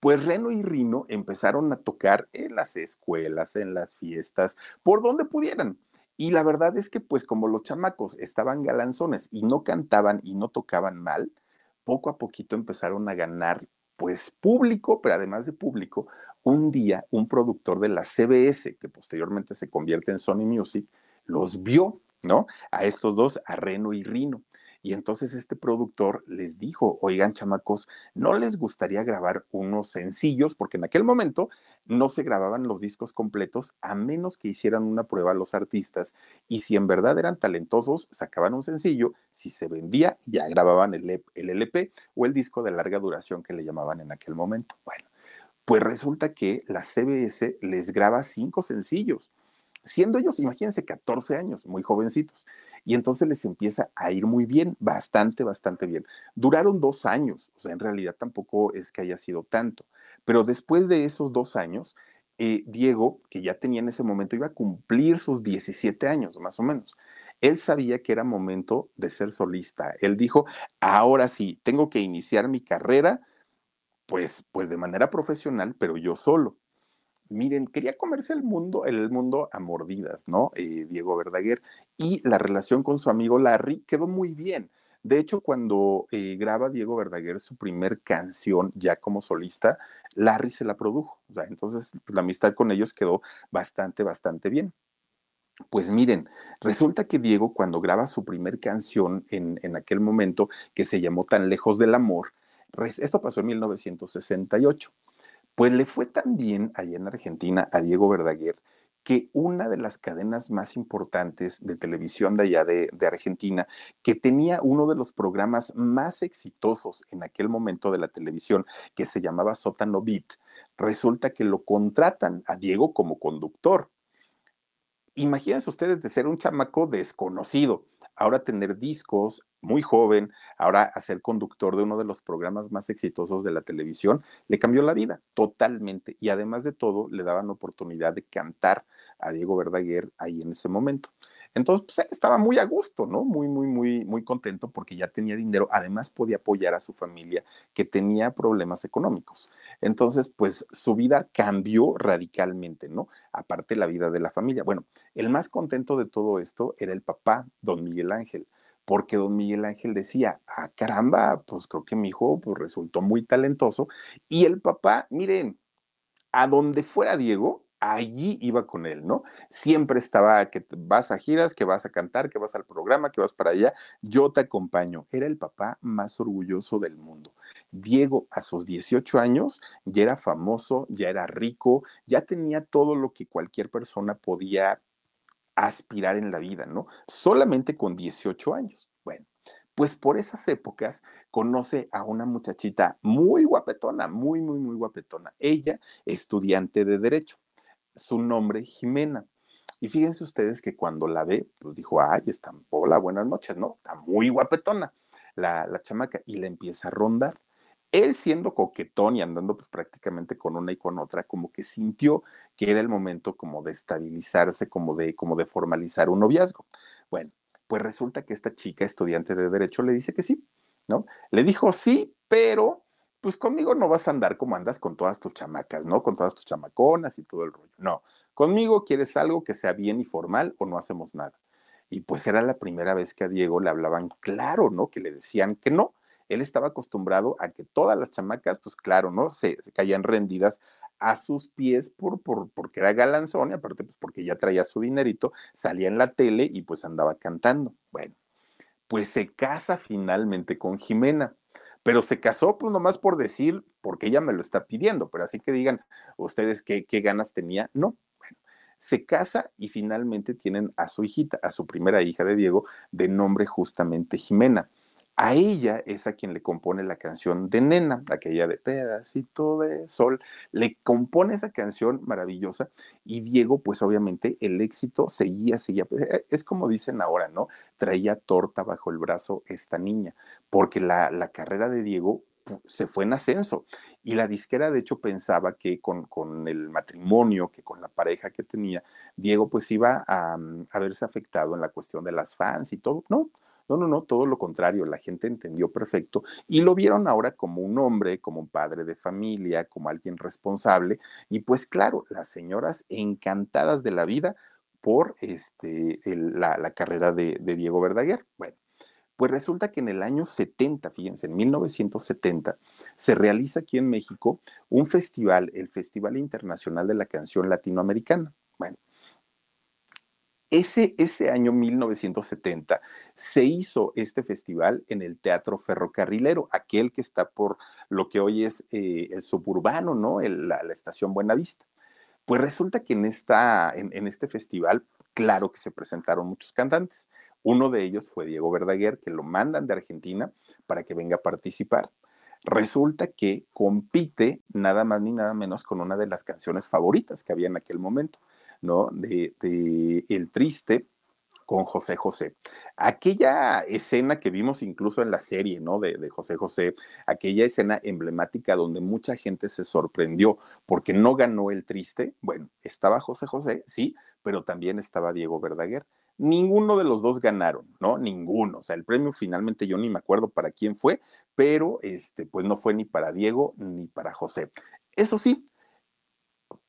Pues Reno y Rino empezaron a tocar en las escuelas, en las fiestas, por donde pudieran. Y la verdad es que, pues como los chamacos estaban galanzones y no cantaban y no tocaban mal, poco a poquito empezaron a ganar, pues público, pero además de público, un día un productor de la CBS, que posteriormente se convierte en Sony Music, los vio, ¿no? A estos dos, a Reno y Rino. Y entonces este productor les dijo, oigan chamacos, ¿no les gustaría grabar unos sencillos? Porque en aquel momento no se grababan los discos completos a menos que hicieran una prueba los artistas. Y si en verdad eran talentosos, sacaban un sencillo, si se vendía, ya grababan el, el LP o el disco de larga duración que le llamaban en aquel momento. Bueno, pues resulta que la CBS les graba cinco sencillos, siendo ellos, imagínense, 14 años, muy jovencitos y entonces les empieza a ir muy bien, bastante, bastante bien. Duraron dos años, o sea, en realidad tampoco es que haya sido tanto, pero después de esos dos años, eh, Diego, que ya tenía en ese momento, iba a cumplir sus 17 años, más o menos. Él sabía que era momento de ser solista. Él dijo, ahora sí, tengo que iniciar mi carrera, pues, pues de manera profesional, pero yo solo miren, quería comerse el mundo, el mundo a mordidas, ¿no? Eh, Diego Verdaguer. Y la relación con su amigo Larry quedó muy bien. De hecho, cuando eh, graba Diego Verdaguer su primer canción ya como solista, Larry se la produjo. O sea, entonces pues, la amistad con ellos quedó bastante, bastante bien. Pues miren, resulta que Diego cuando graba su primer canción en, en aquel momento, que se llamó Tan lejos del amor, esto pasó en 1968. Pues le fue tan bien allá en Argentina a Diego Verdaguer que una de las cadenas más importantes de televisión de allá de, Argentina, que tenía uno de los programas más exitosos en aquel momento de la televisión, que se llamaba Sótano Beat, resulta que lo contratan a Diego como conductor. Imagínense ustedes de ser un chamaco desconocido, ahora tener discos, muy joven, ahora a ser conductor de uno de los programas más exitosos de la televisión, le cambió la vida totalmente. Y además de todo, le daban oportunidad de cantar a Diego Verdaguer ahí en ese momento. Entonces, pues él estaba muy a gusto, ¿no? Muy, muy, muy, muy contento porque ya tenía dinero. Además, podía apoyar a su familia que tenía problemas económicos. Entonces, pues su vida cambió radicalmente, ¿no? Aparte la vida de la familia. Bueno, el más contento de todo esto era el papá, don Miguel Ángel porque don Miguel Ángel decía, ah, caramba, pues creo que mi hijo pues, resultó muy talentoso. Y el papá, miren, a donde fuera Diego, allí iba con él, ¿no? Siempre estaba que vas a giras, que vas a cantar, que vas al programa, que vas para allá, yo te acompaño. Era el papá más orgulloso del mundo. Diego a sus 18 años ya era famoso, ya era rico, ya tenía todo lo que cualquier persona podía aspirar en la vida, ¿no? Solamente con 18 años. Bueno, pues por esas épocas conoce a una muchachita muy guapetona, muy, muy, muy guapetona. Ella, estudiante de Derecho su nombre Jimena. Y fíjense ustedes que cuando la ve, pues dijo, ay, está, hola, buenas noches, ¿no? Está muy guapetona la, la chamaca y le empieza a rondar. Él siendo coquetón y andando pues prácticamente con una y con otra, como que sintió que era el momento como de estabilizarse, como de, como de formalizar un noviazgo. Bueno, pues resulta que esta chica estudiante de derecho le dice que sí, ¿no? Le dijo sí, pero pues conmigo no vas a andar como andas con todas tus chamacas, ¿no? Con todas tus chamaconas y todo el rollo. No, conmigo quieres algo que sea bien y formal o no hacemos nada. Y pues era la primera vez que a Diego le hablaban claro, ¿no? Que le decían que no. Él estaba acostumbrado a que todas las chamacas, pues claro, ¿no? Se, se caían rendidas a sus pies por, por, porque era galanzón y aparte pues porque ya traía su dinerito, salía en la tele y pues andaba cantando. Bueno, pues se casa finalmente con Jimena pero se casó pues nomás por decir, porque ella me lo está pidiendo, pero así que digan ustedes qué, ganas tenía, no. Bueno, se casa y finalmente tienen a su hijita, a su primera hija de Diego, de nombre justamente Jimena. A ella es a quien le compone la canción de Nena, aquella de Pedacito de Sol. Le compone esa canción maravillosa y Diego, pues obviamente el éxito seguía, seguía. Eh, es como dicen ahora, ¿no? Traía torta bajo el brazo esta niña, porque la, carrera de Diego se fue en ascenso. Y la disquera, de hecho, pensaba que con, el matrimonio, que con la pareja que tenía, Diego pues iba a, a verse afectado en la cuestión de las fans y todo. No, no, no, no, todo lo contrario, la gente entendió perfecto y lo vieron ahora como un hombre, como un padre de familia, como alguien responsable y pues claro, las señoras encantadas de la vida por este, la, la, carrera de, de Diego Verdaguer. Bueno, pues resulta que en el año 70, fíjense, en 1970, se realiza aquí en México un festival, el Festival Internacional de la Canción Latinoamericana. Bueno, ese, ese año 1970 se hizo este festival en el Teatro Ferrocarrilero, aquel que está por lo que hoy es eh, el suburbano, ¿no? El, la, la, estación Buenavista. Pues resulta que en, esta, en, en este festival, claro que se presentaron muchos cantantes. Uno de ellos fue Diego Verdaguer, que lo mandan de Argentina para que venga a participar. Resulta que compite nada más ni nada menos con una de las canciones favoritas que había en aquel momento. ¿no? De, El Triste con José José. Aquella escena que vimos incluso en la serie, ¿no? De, José José, aquella escena emblemática donde mucha gente se sorprendió porque no ganó El Triste. Bueno, estaba José José, sí, pero también estaba Diego Verdaguer. Ninguno de los dos ganaron, ¿no? Ninguno. O sea, el premio finalmente yo ni me acuerdo para quién fue, pero este, pues no fue ni para Diego ni para José. Eso sí,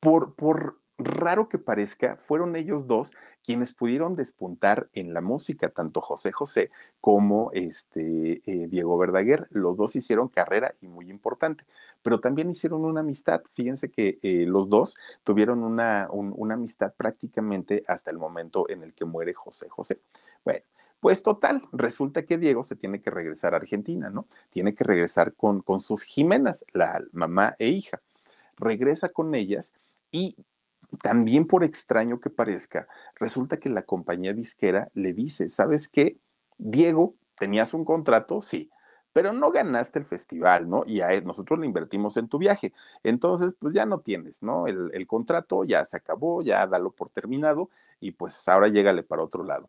por, por raro que parezca, fueron ellos dos quienes pudieron despuntar en la música, tanto José José como este, eh, Diego Verdaguer. Los dos hicieron carrera y muy importante, pero también hicieron una amistad. Fíjense que eh, los dos tuvieron una, un, una amistad prácticamente hasta el momento en el que muere José José. Bueno. Pues total, resulta que Diego se tiene que regresar a Argentina, ¿no? Tiene que regresar con, con sus Jimenas, la mamá e hija. Regresa con ellas y también por extraño que parezca, resulta que la compañía disquera le dice, ¿sabes qué? Diego, tenías un contrato, sí, pero no ganaste el festival, ¿no? Y a nosotros le invertimos en tu viaje. Entonces, pues ya no tienes, ¿no? El, el contrato ya se acabó, ya dalo por terminado y pues ahora llégale para otro lado.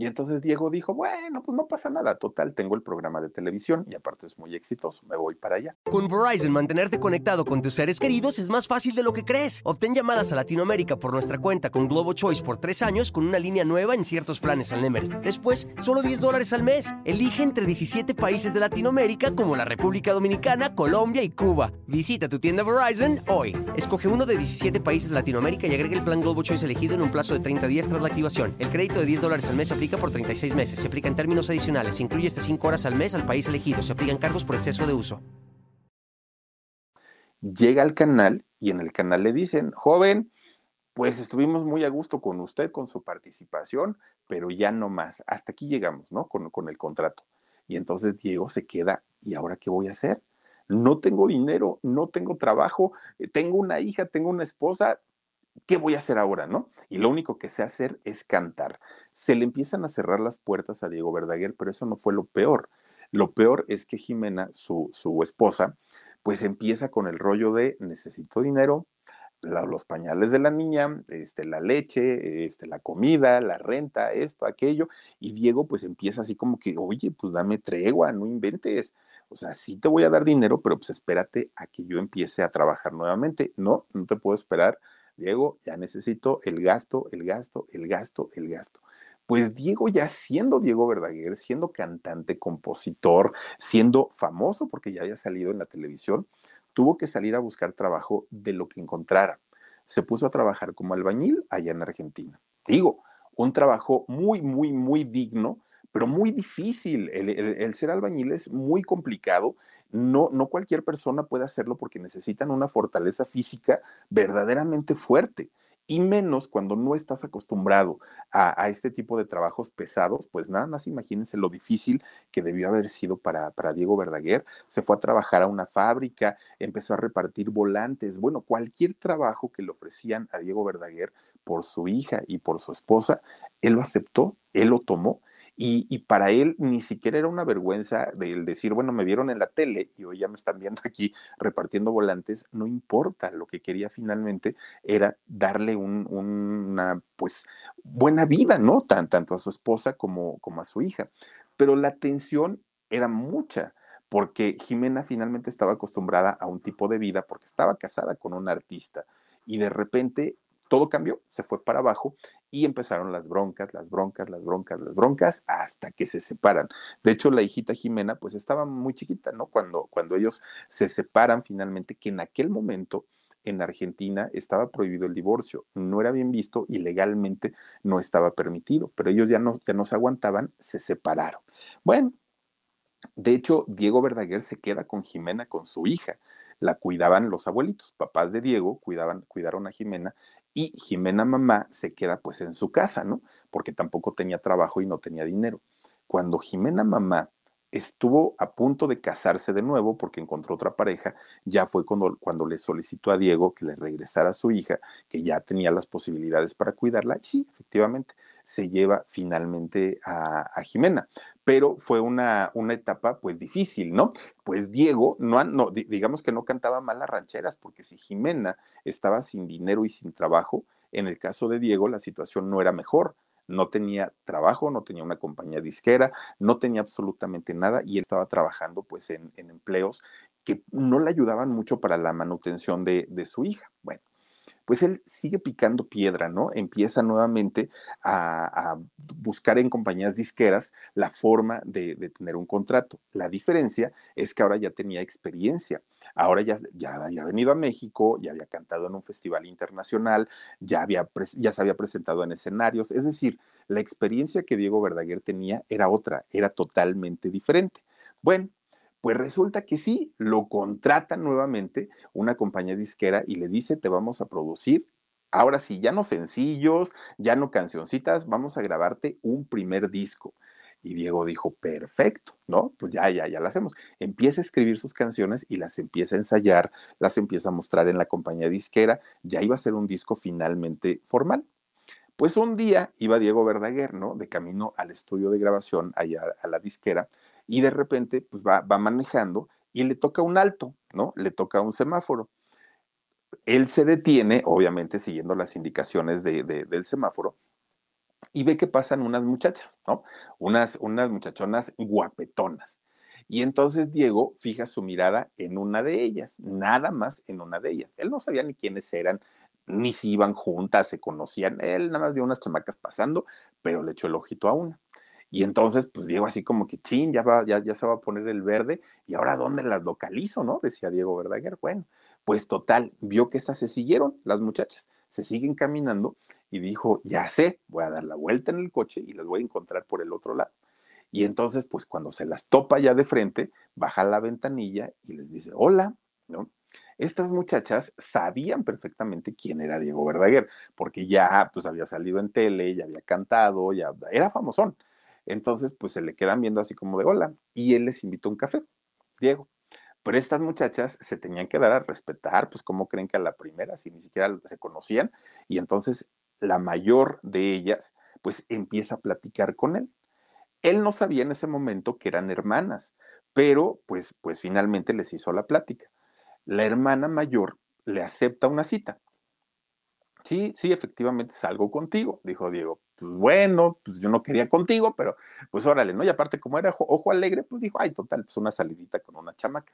Y entonces Diego dijo, bueno, pues no pasa nada, total, tengo el programa de televisión y aparte es muy exitoso, me voy para allá. Con Verizon, mantenerte conectado con tus seres queridos es más fácil de lo que crees. Obtén llamadas a Latinoamérica por nuestra cuenta con Globo Choice por tres años con una línea nueva en ciertos planes al Nemery. Después, solo 10 dólares al mes. Elige entre 17 países de Latinoamérica como la República Dominicana, Colombia y Cuba. Visita tu tienda Verizon hoy. Escoge uno de 17 países de Latinoamérica y agrega el plan Globo Choice elegido en un plazo de 30 días tras la activación. El crédito de 10 dólares al mes aplica por 36 meses. Se aplica en términos adicionales. Se incluye hasta 5 horas al mes al país elegido. Se aplican cargos por exceso de uso. Llega al canal y en el canal le dicen, joven, pues estuvimos muy a gusto con usted, con su participación, pero ya no más. Hasta aquí llegamos, ¿no? Con, con el contrato. Y entonces Diego se queda, ¿y ahora qué voy a hacer? No tengo dinero, no tengo trabajo, tengo una hija, tengo una esposa, ¿qué voy a hacer ahora, no? Y lo único que sé hacer es cantar. Se le empiezan a cerrar las puertas a Diego Verdaguer, pero eso no fue lo peor. Lo peor es que Jimena, su, su esposa, pues empieza con el rollo de necesito dinero, los pañales de la niña, este, la leche, este, la comida, la renta, esto, aquello, y Diego pues empieza así como que, oye, pues dame tregua, no inventes, o sea, sí te voy a dar dinero, pero pues espérate a que yo empiece a trabajar nuevamente, no, no te puedo esperar, Diego, ya necesito el gasto, el gasto, el gasto, el gasto. Pues Diego ya siendo Diego Verdaguer, siendo cantante, compositor, siendo famoso porque ya había salido en la televisión, tuvo que salir a buscar trabajo de lo que encontrara. Se puso a trabajar como albañil allá en Argentina. Digo, un trabajo muy, muy, muy digno, pero muy difícil. El, el, ser albañil es muy complicado. No, no cualquier persona puede hacerlo porque necesitan una fortaleza física verdaderamente fuerte. Y menos cuando no estás acostumbrado a, este tipo de trabajos pesados, pues nada más imagínense lo difícil que debió haber sido para, para Diego Verdaguer. Se fue a trabajar a una fábrica, empezó a repartir volantes, bueno, cualquier trabajo que le ofrecían a Diego Verdaguer por su hija y por su esposa, él lo aceptó, él lo tomó Y, para él ni siquiera era una vergüenza de decir, bueno, me vieron en la tele y hoy ya me están viendo aquí repartiendo volantes, no importa, lo que quería finalmente era darle una, pues, buena vida, ¿no? tanto a su esposa como, como a su hija. Pero la tensión era mucha porque Jimena finalmente estaba acostumbrada a un tipo de vida porque estaba casada con un artista y de repente todo cambió, se fue para abajo y empezaron las broncas, las broncas, las broncas, las broncas, hasta que se separan. De hecho, la hijita Jimena, pues estaba muy chiquita, ¿no? Cuando, cuando ellos se separan finalmente, que en aquel momento en Argentina estaba prohibido el divorcio, no era bien visto y legalmente no estaba permitido, pero ellos ya no, ya no se aguantaban, se separaron. Bueno, de hecho, Diego Verdaguer se queda con Jimena, con su hija. La cuidaban los abuelitos, papás de Diego, cuidaban, cuidaron a Jimena y Jimena mamá se queda pues en su casa, ¿no? Porque tampoco tenía trabajo y no tenía dinero. Cuando Jimena mamá estuvo a punto de casarse de nuevo porque encontró otra pareja, ya fue cuando, cuando le solicitó a Diego que le regresara a su hija, que ya tenía las posibilidades para cuidarla, y sí, efectivamente, se lleva finalmente a, a Jimena pero fue una, una etapa pues difícil, ¿no? Pues Diego, no, no, digamos que no cantaba mal las rancheras, porque si Jimena estaba sin dinero y sin trabajo, en el caso de Diego la situación no era mejor. No tenía trabajo, no tenía una compañía disquera, no tenía absolutamente nada y él estaba trabajando pues en, empleos que no le ayudaban mucho para la manutención de, de su hija. Bueno, pues él sigue picando piedra, ¿no? Empieza nuevamente a, buscar en compañías disqueras la forma de, tener un contrato. La diferencia es que ahora ya tenía experiencia. Ahora ya, ya había venido a México, ya había cantado en un festival internacional, ya, había, ya se había presentado en escenarios. Es decir, la experiencia que Diego Verdaguer tenía era otra, era totalmente diferente. Bueno, pues resulta que sí, lo contrata nuevamente una compañía disquera y le dice, te vamos a producir, ahora sí, ya no sencillos, ya no cancioncitas, vamos a grabarte un primer disco. Y Diego dijo, perfecto, ¿no? Pues ya, ya, ya lo hacemos. Empieza a escribir sus canciones y las empieza a ensayar, las empieza a mostrar en la compañía disquera, ya iba a ser un disco finalmente formal. Pues un día iba Diego Verdaguer, ¿no? De camino al estudio de grabación, allá a la disquera, y de repente pues va, manejando y le toca un alto, ¿no? Le toca un semáforo. Él se detiene, obviamente siguiendo las indicaciones del semáforo, y ve que pasan unas muchachas, ¿no? Unas, unas muchachonas guapetonas. Y entonces Diego fija su mirada en una de ellas, nada más en una de ellas. Él no sabía ni quiénes eran, ni si iban juntas, se conocían. Él nada más vio unas chamacas pasando, pero le echó el ojito a una. Y entonces, pues Diego así como que, chin, ya, va, ya, ya se va a poner el verde, y ahora ¿dónde las localizo, no? Decía Diego Verdaguer. Bueno, pues total, vio que estas se siguieron, las muchachas, se siguen caminando, y dijo, ya sé, voy a dar la vuelta en el coche y las voy a encontrar por el otro lado. Y entonces, pues cuando se las topa ya de frente, baja la ventanilla y les dice, hola, ¿no? Estas muchachas sabían perfectamente quién era Diego Verdaguer, porque ya pues había salido en tele, ya había cantado, ya era famosón. Entonces, pues se le quedan viendo así como de hola y él les invitó un café, Diego. Pero estas muchachas se tenían que dar a respetar, pues cómo creen que a la primera, si ni siquiera se conocían, y entonces la mayor de ellas, pues empieza a platicar con él. Él no sabía en ese momento que eran hermanas, pero pues, pues finalmente les hizo la plática. La hermana mayor le acepta una cita. Sí, sí, efectivamente salgo contigo, dijo Diego pues bueno, pues yo no quería contigo, pero pues órale, ¿no? Y aparte, como era ojo, alegre, pues dijo, ay, total, pues una salidita con una chamaca.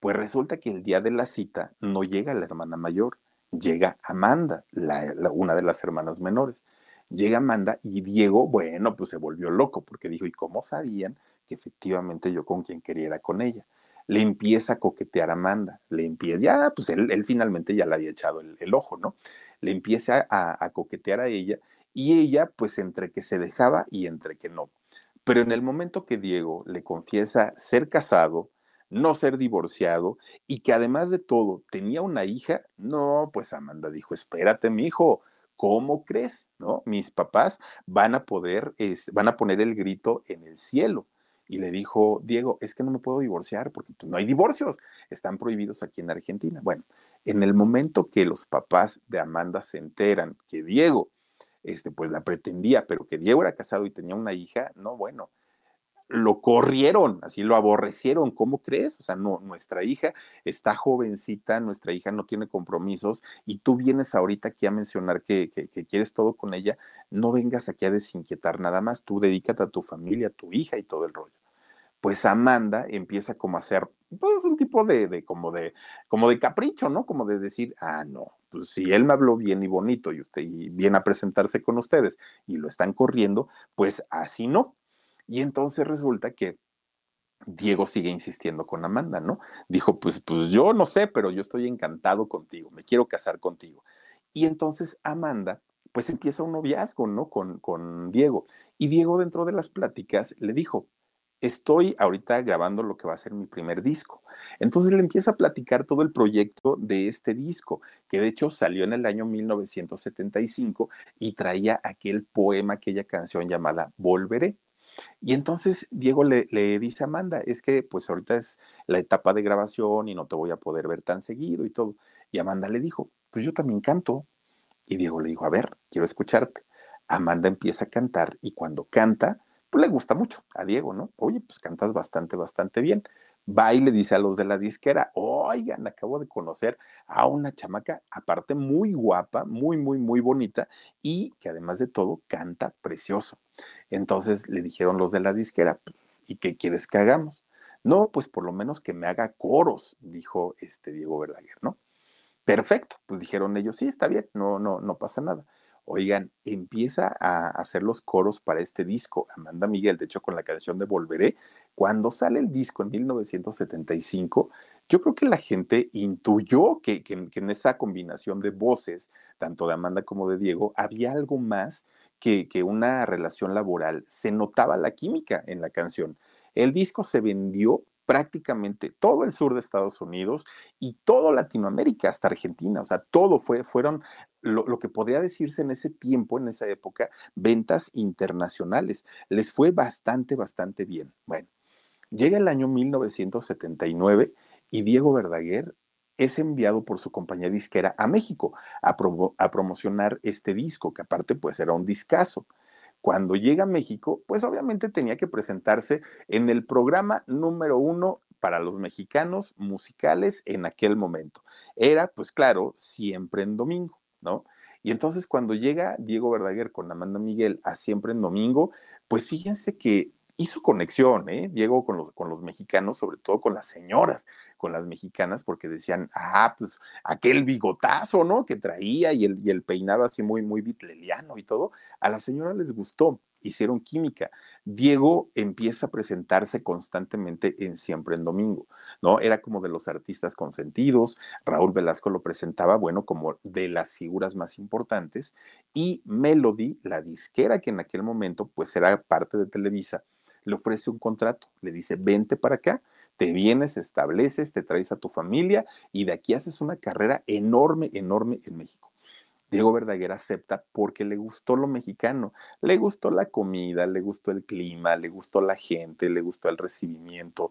Pues resulta que el día de la cita no llega la hermana mayor, llega Amanda, la, una de las hermanas menores. Llega Amanda y Diego, bueno, pues se volvió loco porque dijo, ¿y cómo sabían que efectivamente yo con quien quería era con ella? Le empieza a coquetear a Amanda, le empieza, ya, pues él, finalmente ya le había echado el, ojo, ¿no? Le empieza a coquetear a ella y ella pues entre que se dejaba y entre que no. Pero en el momento que Diego le confiesa ser casado, no ser divorciado y que además de todo tenía una hija, no, pues Amanda dijo, espérate, mi hijo, ¿cómo crees? ¿No? Mis papás van a poder, van a poner el grito en el cielo. Y le dijo, Diego, es que no me puedo divorciar porque pues, no hay divorcios, están prohibidos aquí en Argentina. Bueno, en el momento que los papás de Amanda se enteran que Diego este, pues la pretendía, pero que Diego era casado y tenía una hija, no, bueno, lo corrieron, así lo aborrecieron, ¿cómo crees? O sea, no, nuestra hija está jovencita, nuestra hija no tiene compromisos y tú vienes ahorita aquí a mencionar que, que, quieres todo con ella, no vengas aquí a desinquietar nada más, tú dedícate a tu familia, a tu hija y todo el rollo. Pues Amanda empieza como a hacer, pues un tipo de, de, como de, como de capricho, ¿no? Como de decir, ah, no, pues si él me habló bien y bonito y usted viene a presentarse con ustedes y lo están corriendo, pues así no y entonces resulta que Diego sigue insistiendo con Amanda, ¿no? Dijo, pues, pues yo no sé, pero yo estoy encantado contigo, me quiero casar contigo. Y entonces Amanda, pues empieza un noviazgo, ¿no? Con, con Diego. Y Diego dentro de las pláticas le dijo, estoy ahorita grabando lo que va a ser mi primer disco. Entonces le empieza a platicar todo el proyecto de este disco, que de hecho salió en el año 1975 y traía aquel poema, aquella canción llamada Volveré. Y entonces Diego le, dice a Amanda, es que pues ahorita es la etapa de grabación y no te voy a poder ver tan seguido y todo. Y Amanda le dijo, pues yo también canto. Y Diego le dijo, a ver, quiero escucharte. Amanda empieza a cantar y cuando canta, pues le gusta mucho a Diego, ¿no? Oye, pues cantas bastante, bastante bien. Va y le dice a los de la disquera, oigan, acabo de conocer a una chamaca, aparte muy guapa, muy, muy, muy bonita y que además de todo canta precioso. Entonces le dijeron los de la disquera, ¿y qué quieres que hagamos? No, pues por lo menos que me haga coros, dijo este Diego Verdaguer, ¿no? Perfecto, pues dijeron ellos, sí, está bien, no, no, no pasa nada. Oigan, empieza a hacer los coros para este disco, Amanda Miguel, de hecho con la canción de Volveré, cuando sale el disco en 1975, yo creo que la gente intuyó que, en esa combinación de voces, tanto de Amanda como de Diego, había algo más que, que una relación laboral. Se notaba la química en la canción. El disco se vendió prácticamente todo el sur de Estados Unidos y todo Latinoamérica, hasta Argentina, o sea, todo fue, fueron lo, que podría decirse en ese tiempo, en esa época, ventas internacionales. Les fue bastante, bastante bien. Bueno, llega el año 1979 y Diego Verdaguer es enviado por su compañía disquera a México a, a promocionar este disco, que aparte pues era un discazo. Cuando llega a México, pues obviamente tenía que presentarse en el programa número uno para los mexicanos musicales en aquel momento. Era, pues claro, siempre en domingo, ¿no? Y entonces cuando llega Diego Verdaguer con Amanda Miguel a siempre en domingo, pues fíjense que hizo conexión, ¿eh? Diego con los, con los mexicanos, sobre todo con las señoras, con las mexicanas, porque decían, ah, pues aquel bigotazo, ¿no? Que traía y el, y el peinado así muy, muy bitleliano y todo, a la señora les gustó, hicieron química. Diego empieza a presentarse constantemente en Siempre en Domingo, ¿no? Era como de los artistas consentidos, Raúl Velasco lo presentaba, bueno, como de las figuras más importantes, y Melody, la disquera que en aquel momento pues era parte de Televisa, le ofrece un contrato, le dice, vente para acá, te vienes, estableces, te traes a tu familia y de aquí haces una carrera enorme, enorme en México. Diego Verdaguer acepta porque le gustó lo mexicano, le gustó la comida, le gustó el clima, le gustó la gente, le gustó el recibimiento,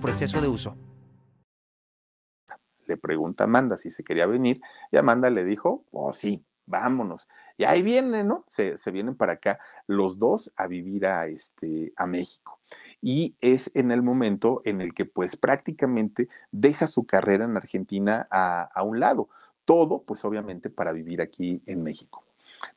por exceso de uso. Le pregunta a Amanda si se quería venir y Amanda le dijo, oh sí, vámonos. Y ahí vienen, ¿no? Se, vienen para acá los dos a vivir a, este, a México. Y es en el momento en el que pues prácticamente deja su carrera en Argentina a, a un lado. Todo pues obviamente para vivir aquí en México.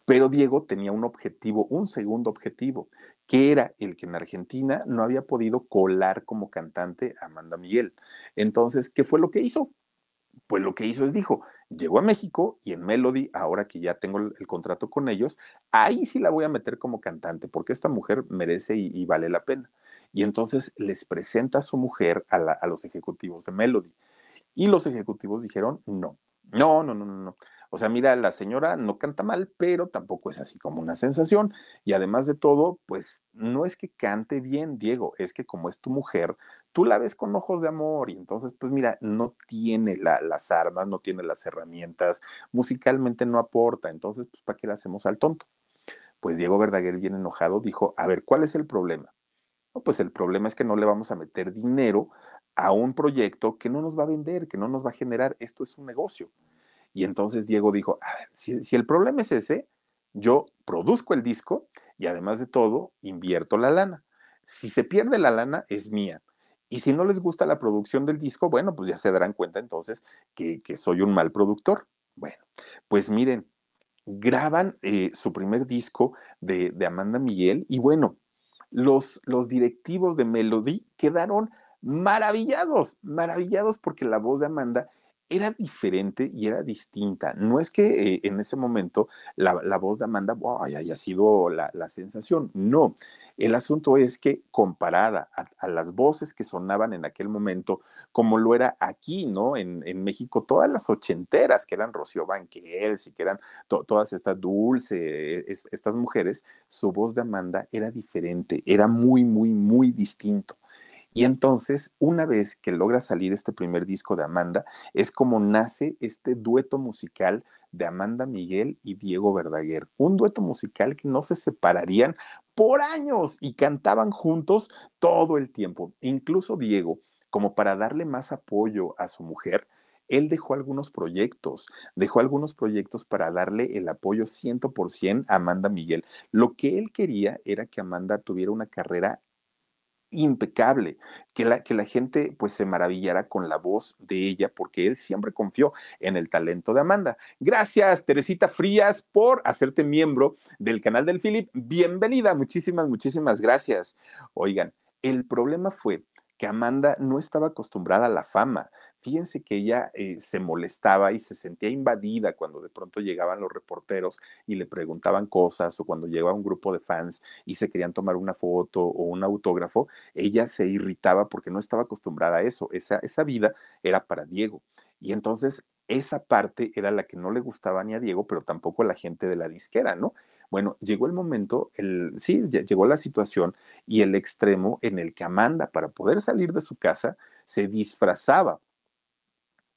Pero Diego tenía un objetivo, un segundo objetivo, que era el que en Argentina no había podido colar como cantante Amanda Miguel. Entonces, ¿qué fue lo que hizo? Pues lo que hizo es dijo, llegó a México y en Melody, ahora que ya tengo el, contrato con ellos, ahí sí la voy a meter como cantante, porque esta mujer merece y, vale la pena. Y entonces les presenta a su mujer a, a los ejecutivos de Melody. Y los ejecutivos dijeron, no, no, no, no, no, no. O sea, mira, la señora no canta mal, pero tampoco es así como una sensación. Y además de todo, pues no es que cante bien, Diego, es que como es tu mujer, tú la ves con ojos de amor y entonces, pues mira, no tiene las armas, no tiene las herramientas, musicalmente no aporta, entonces, pues ¿para qué le hacemos al tonto? Pues Diego Verdaguer, bien enojado, dijo, a ver, ¿cuál es el problema? pues el problema es que no le vamos a meter dinero a un proyecto que no nos va a vender, que no nos va a generar, esto es un negocio. Y entonces Diego dijo, a ver, si, el problema es ese, yo produzco el disco y además de todo, invierto la lana. Si se pierde la lana, es mía. Y si no les gusta la producción del disco, bueno, pues ya se darán cuenta entonces que, soy un mal productor. Bueno, pues miren, graban eh, su primer disco de, Amanda Miguel y bueno, los directivos de Melody quedaron maravillados, maravillados porque la voz de Amanda era diferente y era distinta. No es que eh, en ese momento la, voz de Amanda haya sido la, sensación, no. El asunto es que comparada a, las voces que sonaban en aquel momento, como lo era aquí, ¿no? En, México, todas las ochenteras, que eran Rocío Banquels y que eran todas estas dulces, estas mujeres, su voz de Amanda era diferente, era muy, muy, muy distinto. Y entonces, una vez que logra salir este primer disco de Amanda, es como nace este dueto musical de Amanda Miguel y Diego Verdaguer. Un dueto musical que no se separarían por años y cantaban juntos todo el tiempo. Incluso Diego, como para darle más apoyo a su mujer, él dejó algunos proyectos, dejó algunos proyectos para darle el apoyo 100% a Amanda Miguel. Lo que él quería era que Amanda tuviera una carrera impecable, que la, que la gente pues se maravillara con la voz de ella, porque él siempre confió en el talento de Amanda. Gracias, Teresita Frías, por hacerte miembro del canal del Philip. Bienvenida, muchísimas, muchísimas gracias. Oigan, el problema fue que Amanda no estaba acostumbrada a la fama. Fíjense que ella eh, se molestaba y se sentía invadida cuando de pronto llegaban los reporteros y le preguntaban cosas o cuando llegaba un grupo de fans y se querían tomar una foto o un autógrafo, ella se irritaba porque no estaba acostumbrada a eso. Esa, esa vida era para Diego. Y entonces esa parte era la que no le gustaba ni a Diego, pero tampoco a la gente de la disquera, ¿no? Bueno, llegó el momento, el, sí, llegó la situación y el extremo en el que Amanda, para poder salir de su casa, se disfrazaba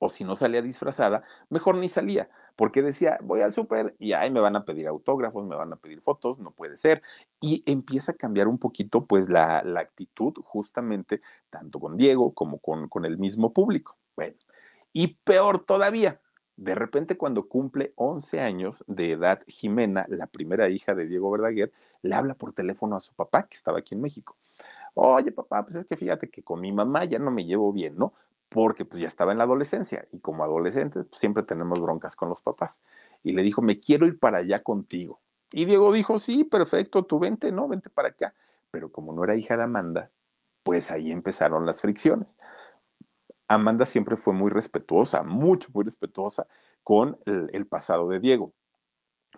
o si no salía disfrazada, mejor ni salía, porque decía, voy al súper y ahí me van a pedir autógrafos, me van a pedir fotos, no puede ser. Y empieza a cambiar un poquito pues la, actitud justamente tanto con Diego como con, con el mismo público. Bueno, y peor todavía, de repente cuando cumple 11 años de edad, Jimena, la primera hija de Diego Verdaguer, le habla por teléfono a su papá, que estaba aquí en México. Oye, papá, pues es que fíjate que con mi mamá ya no me llevo bien, ¿no? Porque pues ya estaba en la adolescencia y como adolescentes pues, siempre tenemos broncas con los papás. Y le dijo, me quiero ir para allá contigo. Y Diego dijo, sí, perfecto, tú vente, ¿no? Vente para acá. Pero como no era hija de Amanda, pues ahí empezaron las fricciones. Amanda siempre fue muy respetuosa, mucho, muy respetuosa con el pasado de Diego.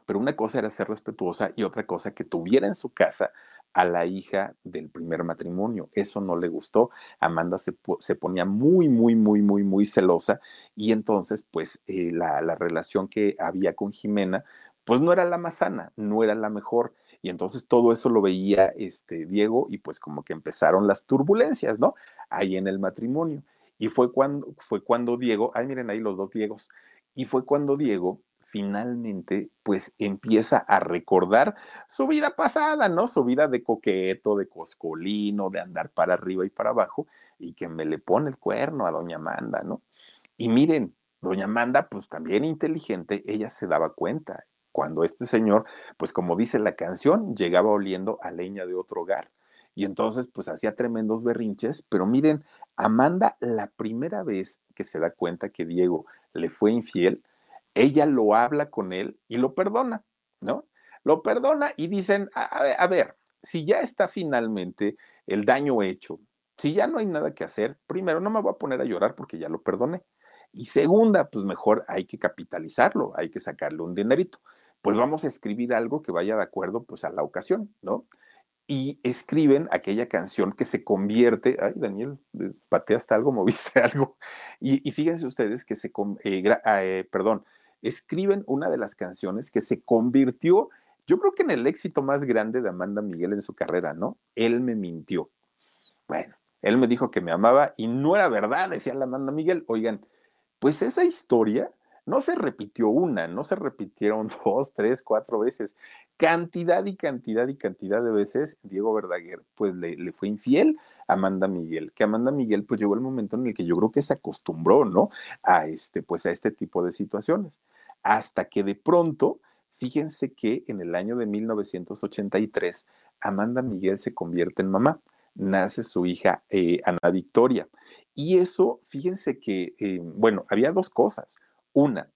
Pero una cosa era ser respetuosa y otra cosa que tuviera en su casa a la hija del primer matrimonio. Eso no le gustó. Amanda se, ponía muy, muy, muy, muy, muy celosa y entonces, pues, eh, la, relación que había con Jimena, pues no era la más sana, no era la mejor. Y entonces todo eso lo veía este Diego y pues como que empezaron las turbulencias, ¿no? Ahí en el matrimonio. Y fue cuando, fue cuando Diego, ay miren ahí los dos Diegos, y fue cuando Diego finalmente pues empieza a recordar su vida pasada, ¿no? Su vida de coqueto, de coscolino, de andar para arriba y para abajo, y que me le pone el cuerno a doña Amanda, ¿no? Y miren, doña Amanda, pues también inteligente, ella se daba cuenta cuando este señor, pues como dice la canción, llegaba oliendo a leña de otro hogar. Y entonces, pues hacía tremendos berrinches, pero miren, Amanda, la primera vez que se da cuenta que Diego le fue infiel, ella lo habla con él y lo perdona, ¿no? Lo perdona y dicen, a, ver, si ya está finalmente el daño hecho, si ya no hay nada que hacer, primero no me voy a poner a llorar porque ya lo perdoné. Y segunda, pues mejor hay que capitalizarlo, hay que sacarle un dinerito. Pues vamos a escribir algo que vaya de acuerdo pues a la ocasión, ¿no? Y escriben aquella canción que se convierte, ay Daniel, eh, pateaste algo, moviste algo, y, fíjense ustedes que se, eh, eh, perdón, escriben una de las canciones que se convirtió, yo creo que en el éxito más grande de Amanda Miguel en su carrera, ¿no? Él me mintió. Bueno, él me dijo que me amaba y no era verdad, decía la Amanda Miguel. Oigan, pues esa historia no se repitió una, no se repitieron dos, tres, cuatro veces. Cantidad y cantidad y cantidad de veces Diego Verdaguer pues le, fue infiel a Amanda Miguel, que Amanda Miguel pues llegó el momento en el que yo creo que se acostumbró, ¿no? A este, pues a este tipo de situaciones. Hasta que de pronto, fíjense que en el año de 1983, Amanda Miguel se convierte en mamá. Nace su hija eh, Ana Victoria. Y eso, fíjense que, eh, bueno, había dos cosas. Una,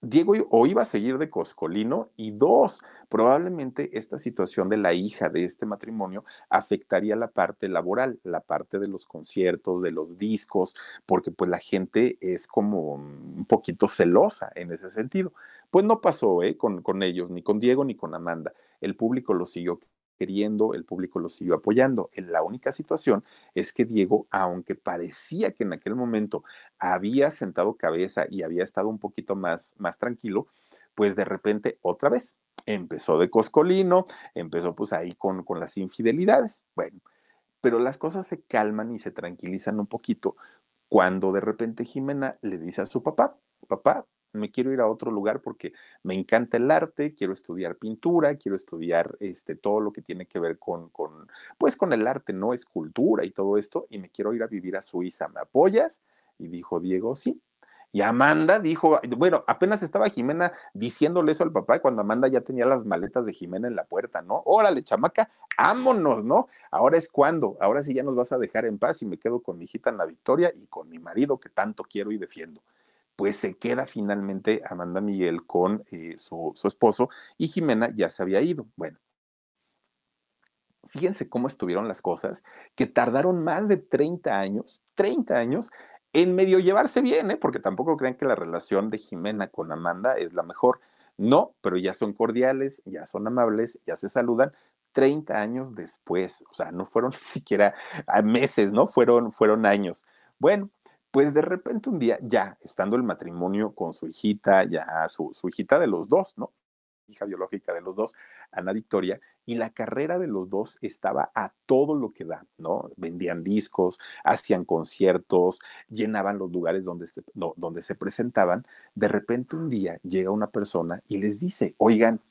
Diego o iba a seguir de coscolino y dos, probablemente esta situación de la hija de este matrimonio afectaría la parte laboral, la parte de los conciertos, de los discos, porque pues la gente es como un poquito celosa en ese sentido. Pues no pasó ¿eh? con, con ellos, ni con Diego ni con Amanda. El público lo siguió queriendo, el público lo siguió apoyando. La única situación es que Diego, aunque parecía que en aquel momento había sentado cabeza y había estado un poquito más, más tranquilo, pues de repente otra vez empezó de coscolino, empezó pues ahí con, con las infidelidades. Bueno, pero las cosas se calman y se tranquilizan un poquito cuando de repente Jimena le dice a su papá, papá, me quiero ir a otro lugar porque me encanta el arte, quiero estudiar pintura, quiero estudiar este, todo lo que tiene que ver con, con, pues con el arte, ¿no? Escultura y todo esto, y me quiero ir a vivir a Suiza, ¿me apoyas? Y dijo Diego, sí. Y Amanda dijo, bueno, apenas estaba Jimena diciéndole eso al papá cuando Amanda ya tenía las maletas de Jimena en la puerta, ¿no? Órale, chamaca, ámonos, ¿no? Ahora es cuando, ahora sí ya nos vas a dejar en paz y me quedo con mi hijita en la victoria y con mi marido que tanto quiero y defiendo pues se queda finalmente Amanda Miguel con eh, su, esposo y Jimena ya se había ido. Bueno, fíjense cómo estuvieron las cosas, que tardaron más de 30 años, 30 años, en medio llevarse bien, ¿eh? porque tampoco creen que la relación de Jimena con Amanda es la mejor. No, pero ya son cordiales, ya son amables, ya se saludan. 30 años después, o sea, no fueron ni siquiera meses, ¿no? Fueron, fueron años. Bueno, pues de repente un día, ya estando el matrimonio con su hijita, ya su, hijita de los dos, ¿no? hija biológica de los dos, Ana Victoria, y la carrera de los dos estaba a todo lo que da, ¿no? Vendían discos, hacían conciertos, llenaban los lugares donde donde se presentaban. De repente un día llega una persona y les dice, oigan,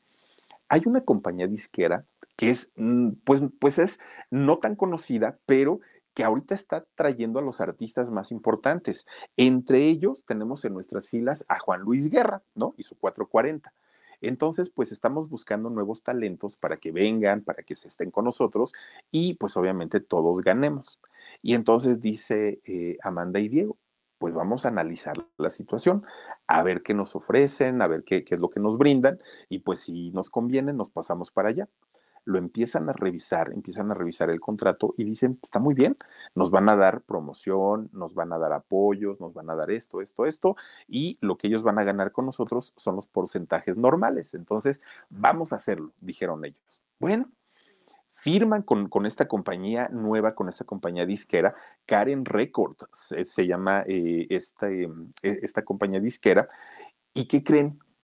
hay una compañía disquera que es, mm, pues, pues es no tan conocida, pero que ahorita está trayendo a los artistas más importantes. Entre ellos tenemos en nuestras filas a Juan Luis Guerra, ¿no? Y su 440. Entonces, pues estamos buscando nuevos talentos para que vengan, para que se estén con nosotros y pues obviamente todos ganemos. Y entonces dice eh, Amanda y Diego, pues vamos a analizar la situación, a ver qué nos ofrecen, a ver qué, qué es lo que nos brindan y pues si nos conviene, nos pasamos para allá lo empiezan a revisar, empiezan a revisar el contrato y dicen, está muy bien, nos van a dar promoción, nos van a dar apoyos, nos van a dar esto, esto, esto, y lo que ellos van a ganar con nosotros son los porcentajes normales. Entonces, vamos a hacerlo, dijeron ellos. Bueno, firman con, con, esta compañía nueva, con esta compañía disquera, Karen Records, se, llama eh, esta, eh, esta compañía disquera. ¿Y qué creen?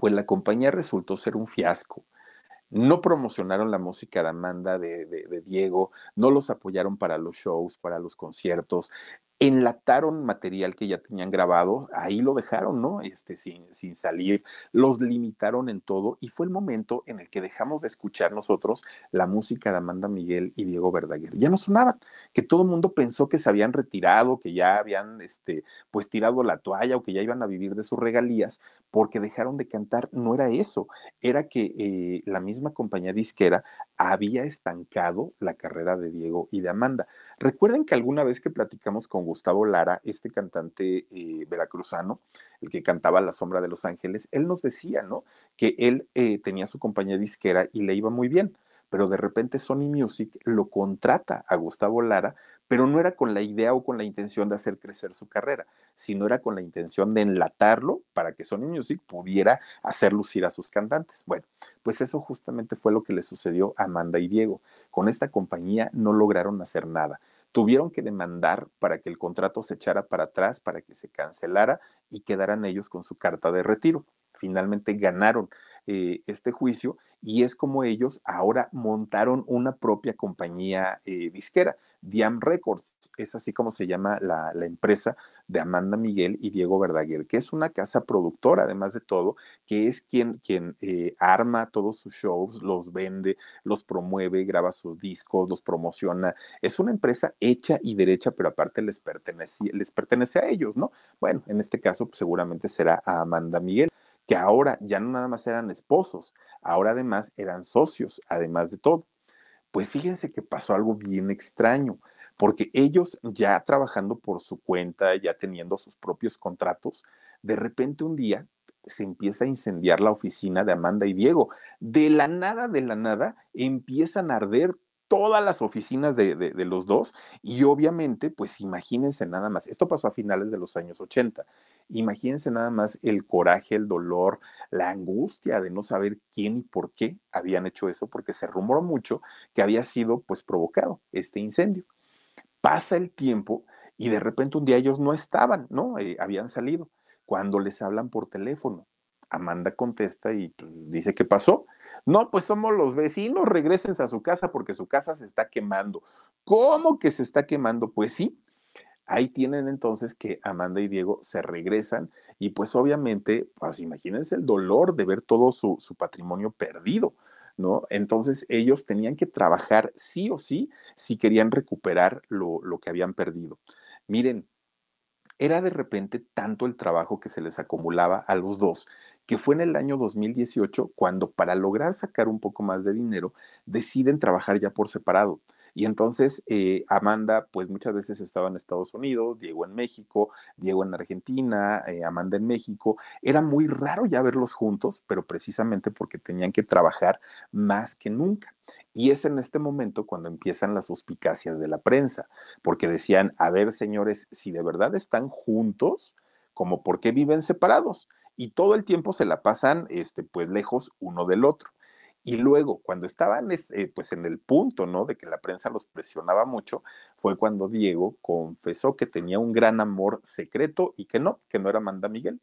pues la compañía resultó ser un fiasco. No promocionaron la música de Amanda, de, de, de, Diego, no los apoyaron para los shows, para los conciertos enlataron material que ya tenían grabado, ahí lo dejaron, ¿no? Este, sin, sin salir, los limitaron en todo y fue el momento en el que dejamos de escuchar nosotros la música de Amanda Miguel y Diego Verdaguer. Ya no sonaban, que todo el mundo pensó que se habían retirado, que ya habían, este, pues tirado la toalla o que ya iban a vivir de sus regalías, porque dejaron de cantar. No era eso, era que eh, la misma compañía disquera había estancado la carrera de Diego y de Amanda. Recuerden que alguna vez que platicamos con Gustavo Lara, este cantante eh, veracruzano, el que cantaba La Sombra de los Ángeles, él nos decía, ¿no? Que él eh, tenía su compañía disquera y le iba muy bien pero de repente Sony Music lo contrata a Gustavo Lara, pero no era con la idea o con la intención de hacer crecer su carrera, sino era con la intención de enlatarlo para que Sony Music pudiera hacer lucir a sus cantantes. Bueno, pues eso justamente fue lo que le sucedió a Amanda y Diego. Con esta compañía no lograron hacer nada. Tuvieron que demandar para que el contrato se echara para atrás, para que se cancelara y quedaran ellos con su carta de retiro. Finalmente ganaron eh, este juicio y es como ellos ahora montaron una propia compañía eh, disquera, Diam Records, es así como se llama la, empresa de Amanda Miguel y Diego Verdaguer, que es una casa productora, además de todo, que es quien, quien eh, arma todos sus shows, los vende, los promueve, graba sus discos, los promociona. Es una empresa hecha y derecha, pero aparte les pertenece, les pertenece a ellos, ¿no? Bueno, en este caso pues, seguramente será a Amanda Miguel que ahora ya no nada más eran esposos, ahora además eran socios, además de todo. Pues fíjense que pasó algo bien extraño, porque ellos ya trabajando por su cuenta, ya teniendo sus propios contratos, de repente un día se empieza a incendiar la oficina de Amanda y Diego. De la nada, de la nada, empiezan a arder todas las oficinas de, de, los dos y obviamente, pues imagínense nada más, esto pasó a finales de los años 80, imagínense nada más el coraje, el dolor, la angustia de no saber quién y por qué habían hecho eso, porque se rumoró mucho que había sido pues provocado este incendio. Pasa el tiempo y de repente un día ellos no estaban, ¿no? Eh, habían salido. Cuando les hablan por teléfono, Amanda contesta y pues, dice, ¿qué pasó? No, pues somos los vecinos, regresen a su casa porque su casa se está quemando. ¿Cómo que se está quemando? Pues sí. Ahí tienen entonces que Amanda y Diego se regresan y pues obviamente, pues imagínense el dolor de ver todo su, patrimonio perdido, ¿no? Entonces ellos tenían que trabajar sí o sí si querían recuperar lo, lo que habían perdido. Miren, era de repente tanto el trabajo que se les acumulaba a los dos que fue en el año 2018 cuando para lograr sacar un poco más de dinero deciden trabajar ya por separado. Y entonces eh, Amanda, pues muchas veces estaba en Estados Unidos, Diego en México, Diego en Argentina, eh, Amanda en México. Era muy raro ya verlos juntos, pero precisamente porque tenían que trabajar más que nunca. Y es en este momento cuando empiezan las suspicacias de la prensa, porque decían, a ver, señores, si de verdad están juntos, como por qué viven separados y todo el tiempo se la pasan este, pues lejos uno del otro. Y luego, cuando estaban este, pues en el punto, ¿no? De que la prensa los presionaba mucho, fue cuando Diego confesó que tenía un gran amor secreto y que no, que no era Amanda Miguel.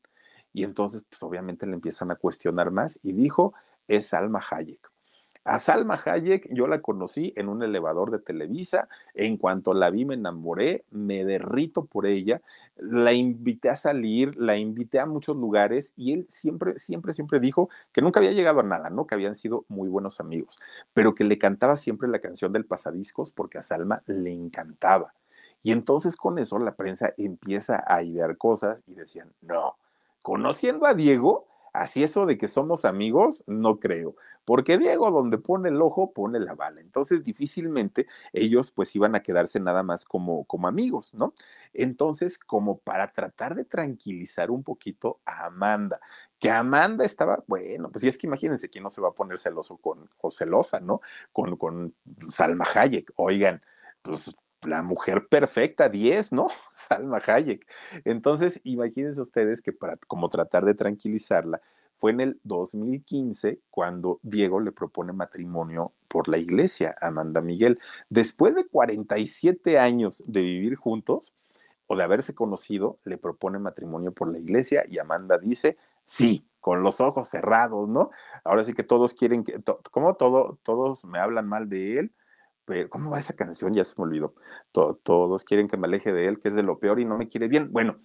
Y entonces, pues obviamente le empiezan a cuestionar más y dijo, es Alma Hayek. A Salma Hayek yo la conocí en un elevador de Televisa, en cuanto la vi me enamoré, me derrito por ella, la invité a salir, la invité a muchos lugares y él siempre, siempre, siempre dijo que nunca había llegado a nada, ¿no? Que habían sido muy buenos amigos, pero que le cantaba siempre la canción del pasadiscos porque a Salma le encantaba. Y entonces con eso la prensa empieza a idear cosas y decían, no, conociendo a Diego, Así eso de que somos amigos, no creo, porque Diego donde pone el ojo pone la bala. Entonces difícilmente ellos pues iban a quedarse nada más como, como amigos, ¿no? Entonces como para tratar de tranquilizar un poquito a Amanda, que Amanda estaba, bueno, pues y es que imagínense quién no se va a poner celoso con, o celosa, ¿no? Con, con Salma Hayek, oigan, pues la mujer perfecta, 10, ¿no? Salma Hayek. Entonces, imagínense ustedes que para como tratar de tranquilizarla, fue en el 2015 cuando Diego le propone matrimonio por la iglesia a Amanda Miguel. Después de 47 años de vivir juntos o de haberse conocido, le propone matrimonio por la iglesia y Amanda dice, sí, con los ojos cerrados, ¿no? Ahora sí que todos quieren que, como todo, todos me hablan mal de él, pero ¿cómo va esa canción? Ya se me olvidó. todos quieren que me aleje de él, que es de lo peor y no me quiere bien. Bueno,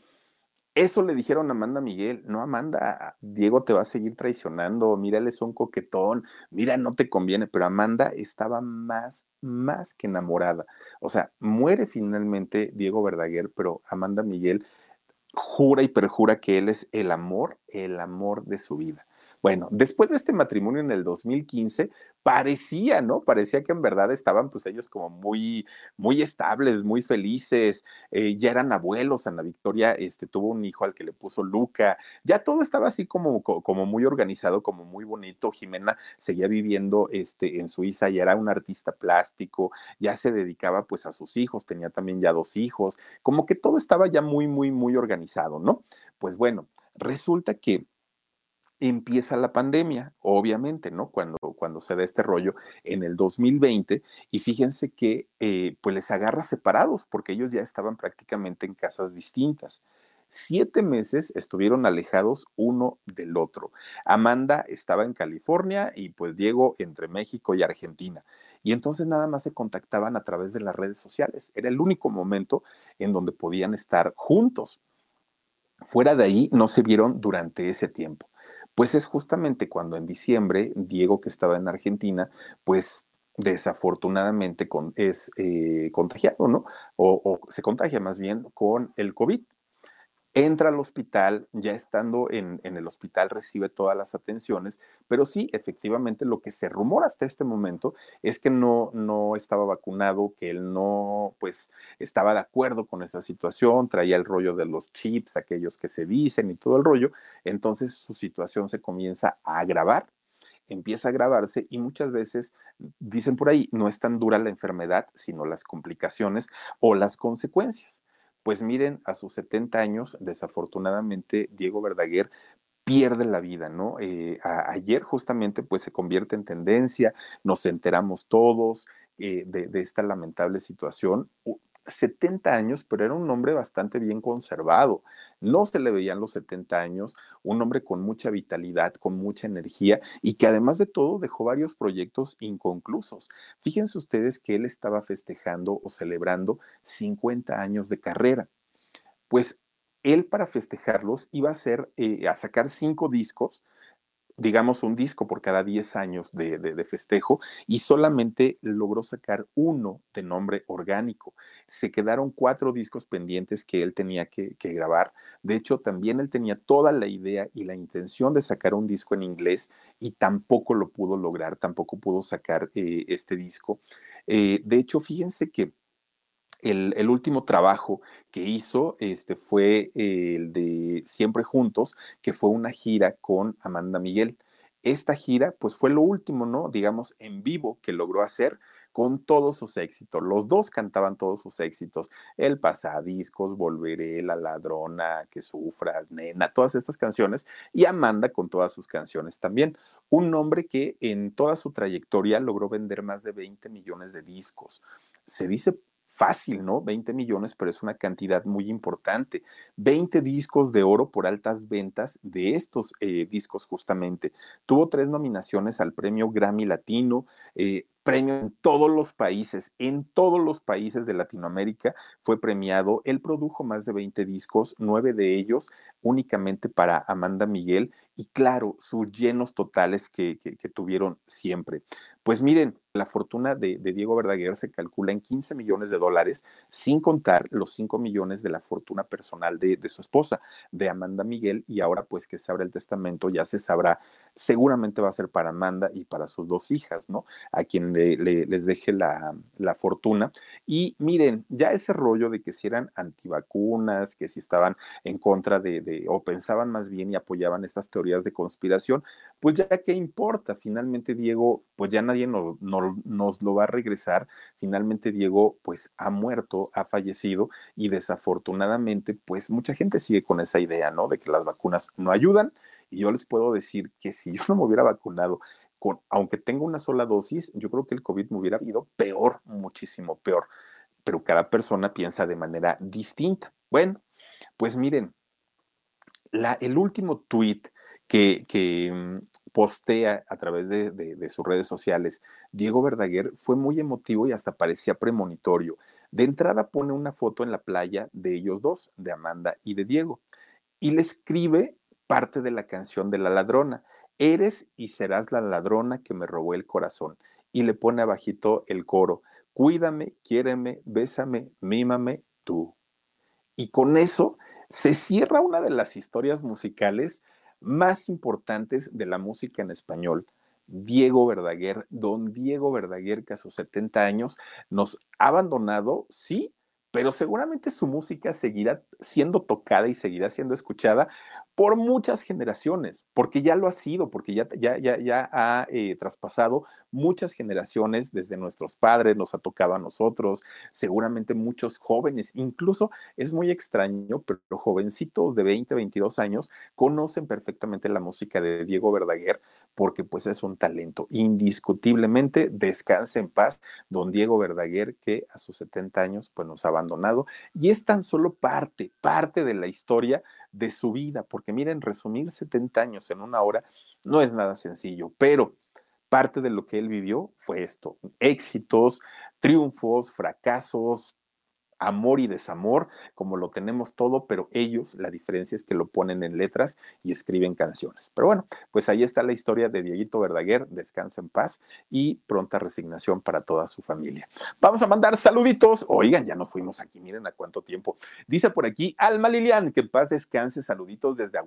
eso le dijeron a Amanda Miguel. No, Amanda, Diego te va a seguir traicionando. Mira, él es un coquetón. Mira, no te conviene. Pero Amanda estaba más, más que enamorada. O sea, muere finalmente Diego Verdaguer, pero Amanda Miguel jura y perjura que él es el amor, el amor de su vida Bueno, después de este matrimonio en el 2015, parecía, ¿no? Parecía que en verdad estaban pues ellos como muy, muy estables, muy felices, eh, ya eran abuelos, Ana Victoria este, tuvo un hijo al que le puso Luca, ya todo estaba así como, como muy organizado, como muy bonito, Jimena seguía viviendo este, en Suiza y era un artista plástico, ya se dedicaba pues a sus hijos, tenía también ya dos hijos, como que todo estaba ya muy, muy, muy organizado, ¿no? Pues bueno, resulta que empieza la pandemia, obviamente, ¿no? Cuando, cuando se da este rollo en el 2020 y fíjense que eh, pues les agarra separados porque ellos ya estaban prácticamente en casas distintas. Siete meses estuvieron alejados uno del otro. Amanda estaba en California y pues Diego entre México y Argentina. Y entonces nada más se contactaban a través de las redes sociales. Era el único momento en donde podían estar juntos. Fuera de ahí no se vieron durante ese tiempo. Pues es justamente cuando en diciembre Diego, que estaba en Argentina, pues desafortunadamente es eh, contagiado, ¿no? O, o, se contagia más bien con el COVID entra al hospital, ya estando en, el hospital recibe todas las atenciones, pero sí, efectivamente, lo que se rumora hasta este momento es que no, no estaba vacunado, que él no, pues, estaba de acuerdo con esta situación, traía el rollo de los chips, aquellos que se dicen y todo el rollo, entonces su situación se comienza a agravar empieza a agravarse y muchas veces dicen por ahí, no es tan dura la enfermedad, sino las complicaciones o las consecuencias. Pues miren, a sus 70 años, desafortunadamente, Diego Verdaguer pierde la vida, ¿no? Eh, ayer justamente pues se convierte en tendencia, nos enteramos todos eh, de, de, esta lamentable situación. 70 años, pero era un hombre bastante bien conservado. No se le veían los 70 años, un hombre con mucha vitalidad, con mucha energía y que además de todo dejó varios proyectos inconclusos. Fíjense ustedes que él estaba festejando o celebrando 50 años de carrera. Pues él para festejarlos iba a hacer, eh, a sacar cinco discos digamos, un disco por cada 10 años de, festejo y solamente logró sacar uno de nombre orgánico. Se quedaron cuatro discos pendientes que él tenía que, grabar. De hecho, también él tenía toda la idea y la intención de sacar un disco en inglés y tampoco lo pudo lograr, tampoco pudo sacar eh, este disco. Eh, de hecho, fíjense que el, último trabajo que hizo este, fue el de Siempre Juntos, que fue una gira con Amanda Miguel. Esta gira, pues fue lo último, ¿no? Digamos, en vivo que logró hacer con todos sus éxitos. Los dos cantaban todos sus éxitos. El pasadiscos, Volveré, La ladrona, Que sufras, Nena, todas estas canciones. Y Amanda con todas sus canciones también. Un hombre que en toda su trayectoria logró vender más de 20 millones de discos. Se dice fácil, ¿no? 20 millones, pero es una cantidad muy importante. 20 discos de oro por altas ventas de estos eh, discos justamente. Tuvo tres nominaciones al premio Grammy Latino, eh, premio en todos los países, en todos los países de Latinoamérica fue premiado. Él produjo más de 20 discos, nueve de ellos únicamente para Amanda Miguel y claro, sus llenos totales que, que tuvieron siempre. Pues miren, la fortuna de, Diego Verdaguer se calcula en 15 millones de dólares, sin contar los 5 millones de la fortuna personal de, su esposa, de Amanda Miguel, y ahora pues que se abre el testamento ya se sabrá, seguramente va a ser para Amanda y para sus dos hijas, ¿no? A quien le, les deje la, fortuna. Y miren, ya ese rollo de que si eran antivacunas, que si estaban en contra de, o pensaban más bien y apoyaban estas teorías de conspiración, pues ya qué importa, finalmente Diego, pues ya nadie nos lo va a regresar. Finalmente Diego pues ha muerto, ha fallecido y desafortunadamente pues mucha gente sigue con esa idea, ¿no? De que las vacunas no ayudan y yo les puedo decir que si yo no me hubiera vacunado aunque tenga una sola dosis, yo creo que el COVID me hubiera ido peor, muchísimo peor. Pero cada persona piensa de manera distinta. Bueno, pues miren, el último tweet que, mm, postea a través de, sus redes sociales, Diego Verdaguer fue muy emotivo y hasta parecía premonitorio. De entrada pone una foto en la playa de ellos dos, de Amanda y de Diego, y le escribe parte de la canción de la ladrona. Eres y serás la ladrona que me robó el corazón. Y le pone abajito el coro. Cuídame, quiéreme, bésame, mímame tú. Y con eso se cierra una de las historias musicales más importantes de la música en español. Diego Verdaguer, don Diego Verdaguer, que a sus 70 años nos ha abandonado, sí, pero seguramente su música seguirá siendo tocada y seguirá siendo escuchada por muchas generaciones, porque ya lo ha sido, porque ya, ya, ya, ya ha eh, traspasado muchas generaciones desde nuestros padres, nos ha tocado a nosotros, seguramente muchos jóvenes, incluso es muy extraño, pero jovencitos de 20, 22 años conocen perfectamente la música de Diego Verdaguer, porque pues es un talento. Indiscutiblemente, descanse en paz, don Diego Verdaguer, que a sus 70 años pues nos ha abandonado, y es tan solo parte, parte de la historia de su vida, porque miren, resumir 70 años en una hora no es nada sencillo, pero parte de lo que él vivió fue esto, éxitos, triunfos, fracasos, amor y desamor, como lo tenemos todo, pero ellos, la diferencia es que lo ponen en letras y escriben canciones. Pero bueno, pues ahí está la historia de Dieguito Verdaguer, descansa en paz y pronta resignación para toda su familia. Vamos a mandar saluditos. Oigan, ya nos fuimos aquí, miren a cuánto tiempo. Dice por aquí Alma Lilian, que en paz descanse, saluditos desde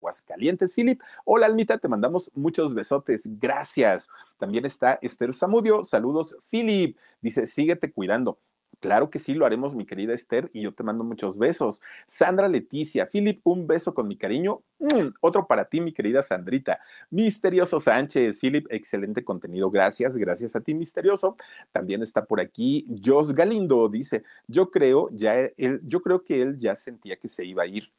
Aguascalientes, Philip. Hola, Almita, te mandamos muchos besotes. Gracias. También está Esther Zamudio. Saludos, Philip. Dice, síguete cuidando. Claro que sí, lo haremos, mi querida Esther, y yo te mando muchos besos. Sandra Leticia, Philip, un beso con mi cariño. Mm, otro para ti, mi querida Sandrita. Misterioso Sánchez, Philip, excelente contenido. Gracias, gracias a ti, misterioso. También está por aquí Jos Galindo, dice, yo creo, ya él, yo creo que él ya sentía que se iba a ir.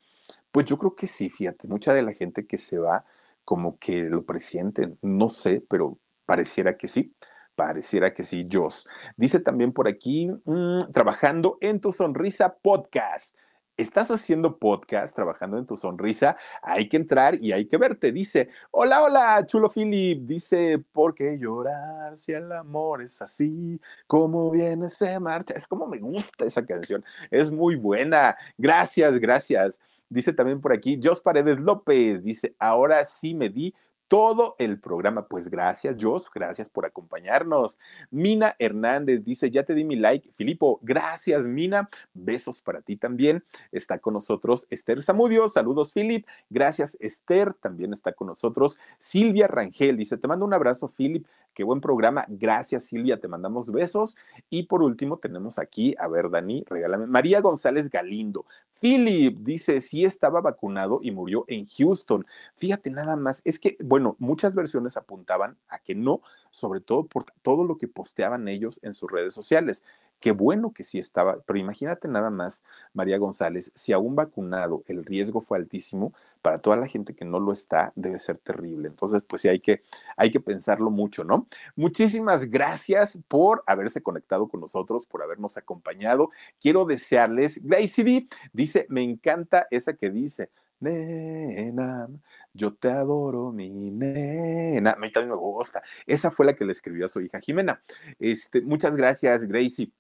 Pues yo creo que sí, fíjate, mucha de la gente que se va como que lo presienten, no sé, pero pareciera que sí. Pareciera que sí, Joss. Dice también por aquí, mm, trabajando en tu sonrisa podcast. ¿Estás haciendo podcast, trabajando en tu sonrisa? Hay que entrar y hay que verte. Dice, hola, hola, chulo Philip. Dice, ¿por qué llorar si el amor es así? ¿Cómo viene, se marcha? Es como me gusta esa canción. Es muy buena. Gracias, gracias. Dice también por aquí, Jos Paredes López. Dice, ahora sí me di todo el programa. Pues gracias, Jos, gracias por acompañarnos. Mina Hernández dice, ya te di mi like. Filipo, gracias, Mina. Besos para ti también. Está con nosotros Esther Zamudio. Saludos, Filip. Gracias, Esther. También está con nosotros Silvia Rangel. Dice, te mando un abrazo, Filip. Qué buen programa. Gracias, Silvia. Te mandamos besos. Y por último, tenemos aquí, a ver, Dani, regálame. María González Galindo. Philip dice, sí estaba vacunado y murió en Houston. Fíjate nada más, es que, bueno, muchas versiones apuntaban a que no, sobre todo por todo lo que posteaban ellos en sus redes sociales. Qué bueno que sí estaba, pero imagínate nada más, María González, si aún vacunado el riesgo fue altísimo, para toda la gente que no lo está, debe ser terrible. Entonces, pues sí, hay que, hay que pensarlo mucho, ¿no? Muchísimas gracias por haberse conectado con nosotros, por habernos acompañado. Quiero desearles, Gracie D dice, me encanta esa que dice, nena, yo te adoro, mi nena. A mí también me gusta. Esa fue la que le escribió a su hija Jimena. Este, muchas gracias, Gracie.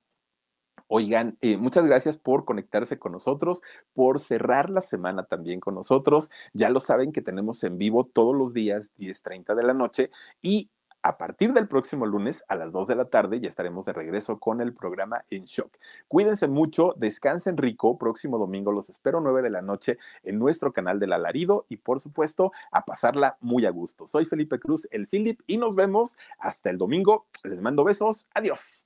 Oigan, eh, muchas gracias por conectarse con nosotros, por cerrar la semana también con nosotros. Ya lo saben que tenemos en vivo todos los días 10.30 de la noche y a partir del próximo lunes a las 2 de la tarde ya estaremos de regreso con el programa En Shock. Cuídense mucho, descansen rico. Próximo domingo los espero 9 de la noche en nuestro canal del Alarido y por supuesto a pasarla muy a gusto. Soy Felipe Cruz, el Philip, y nos vemos hasta el domingo. Les mando besos. Adiós.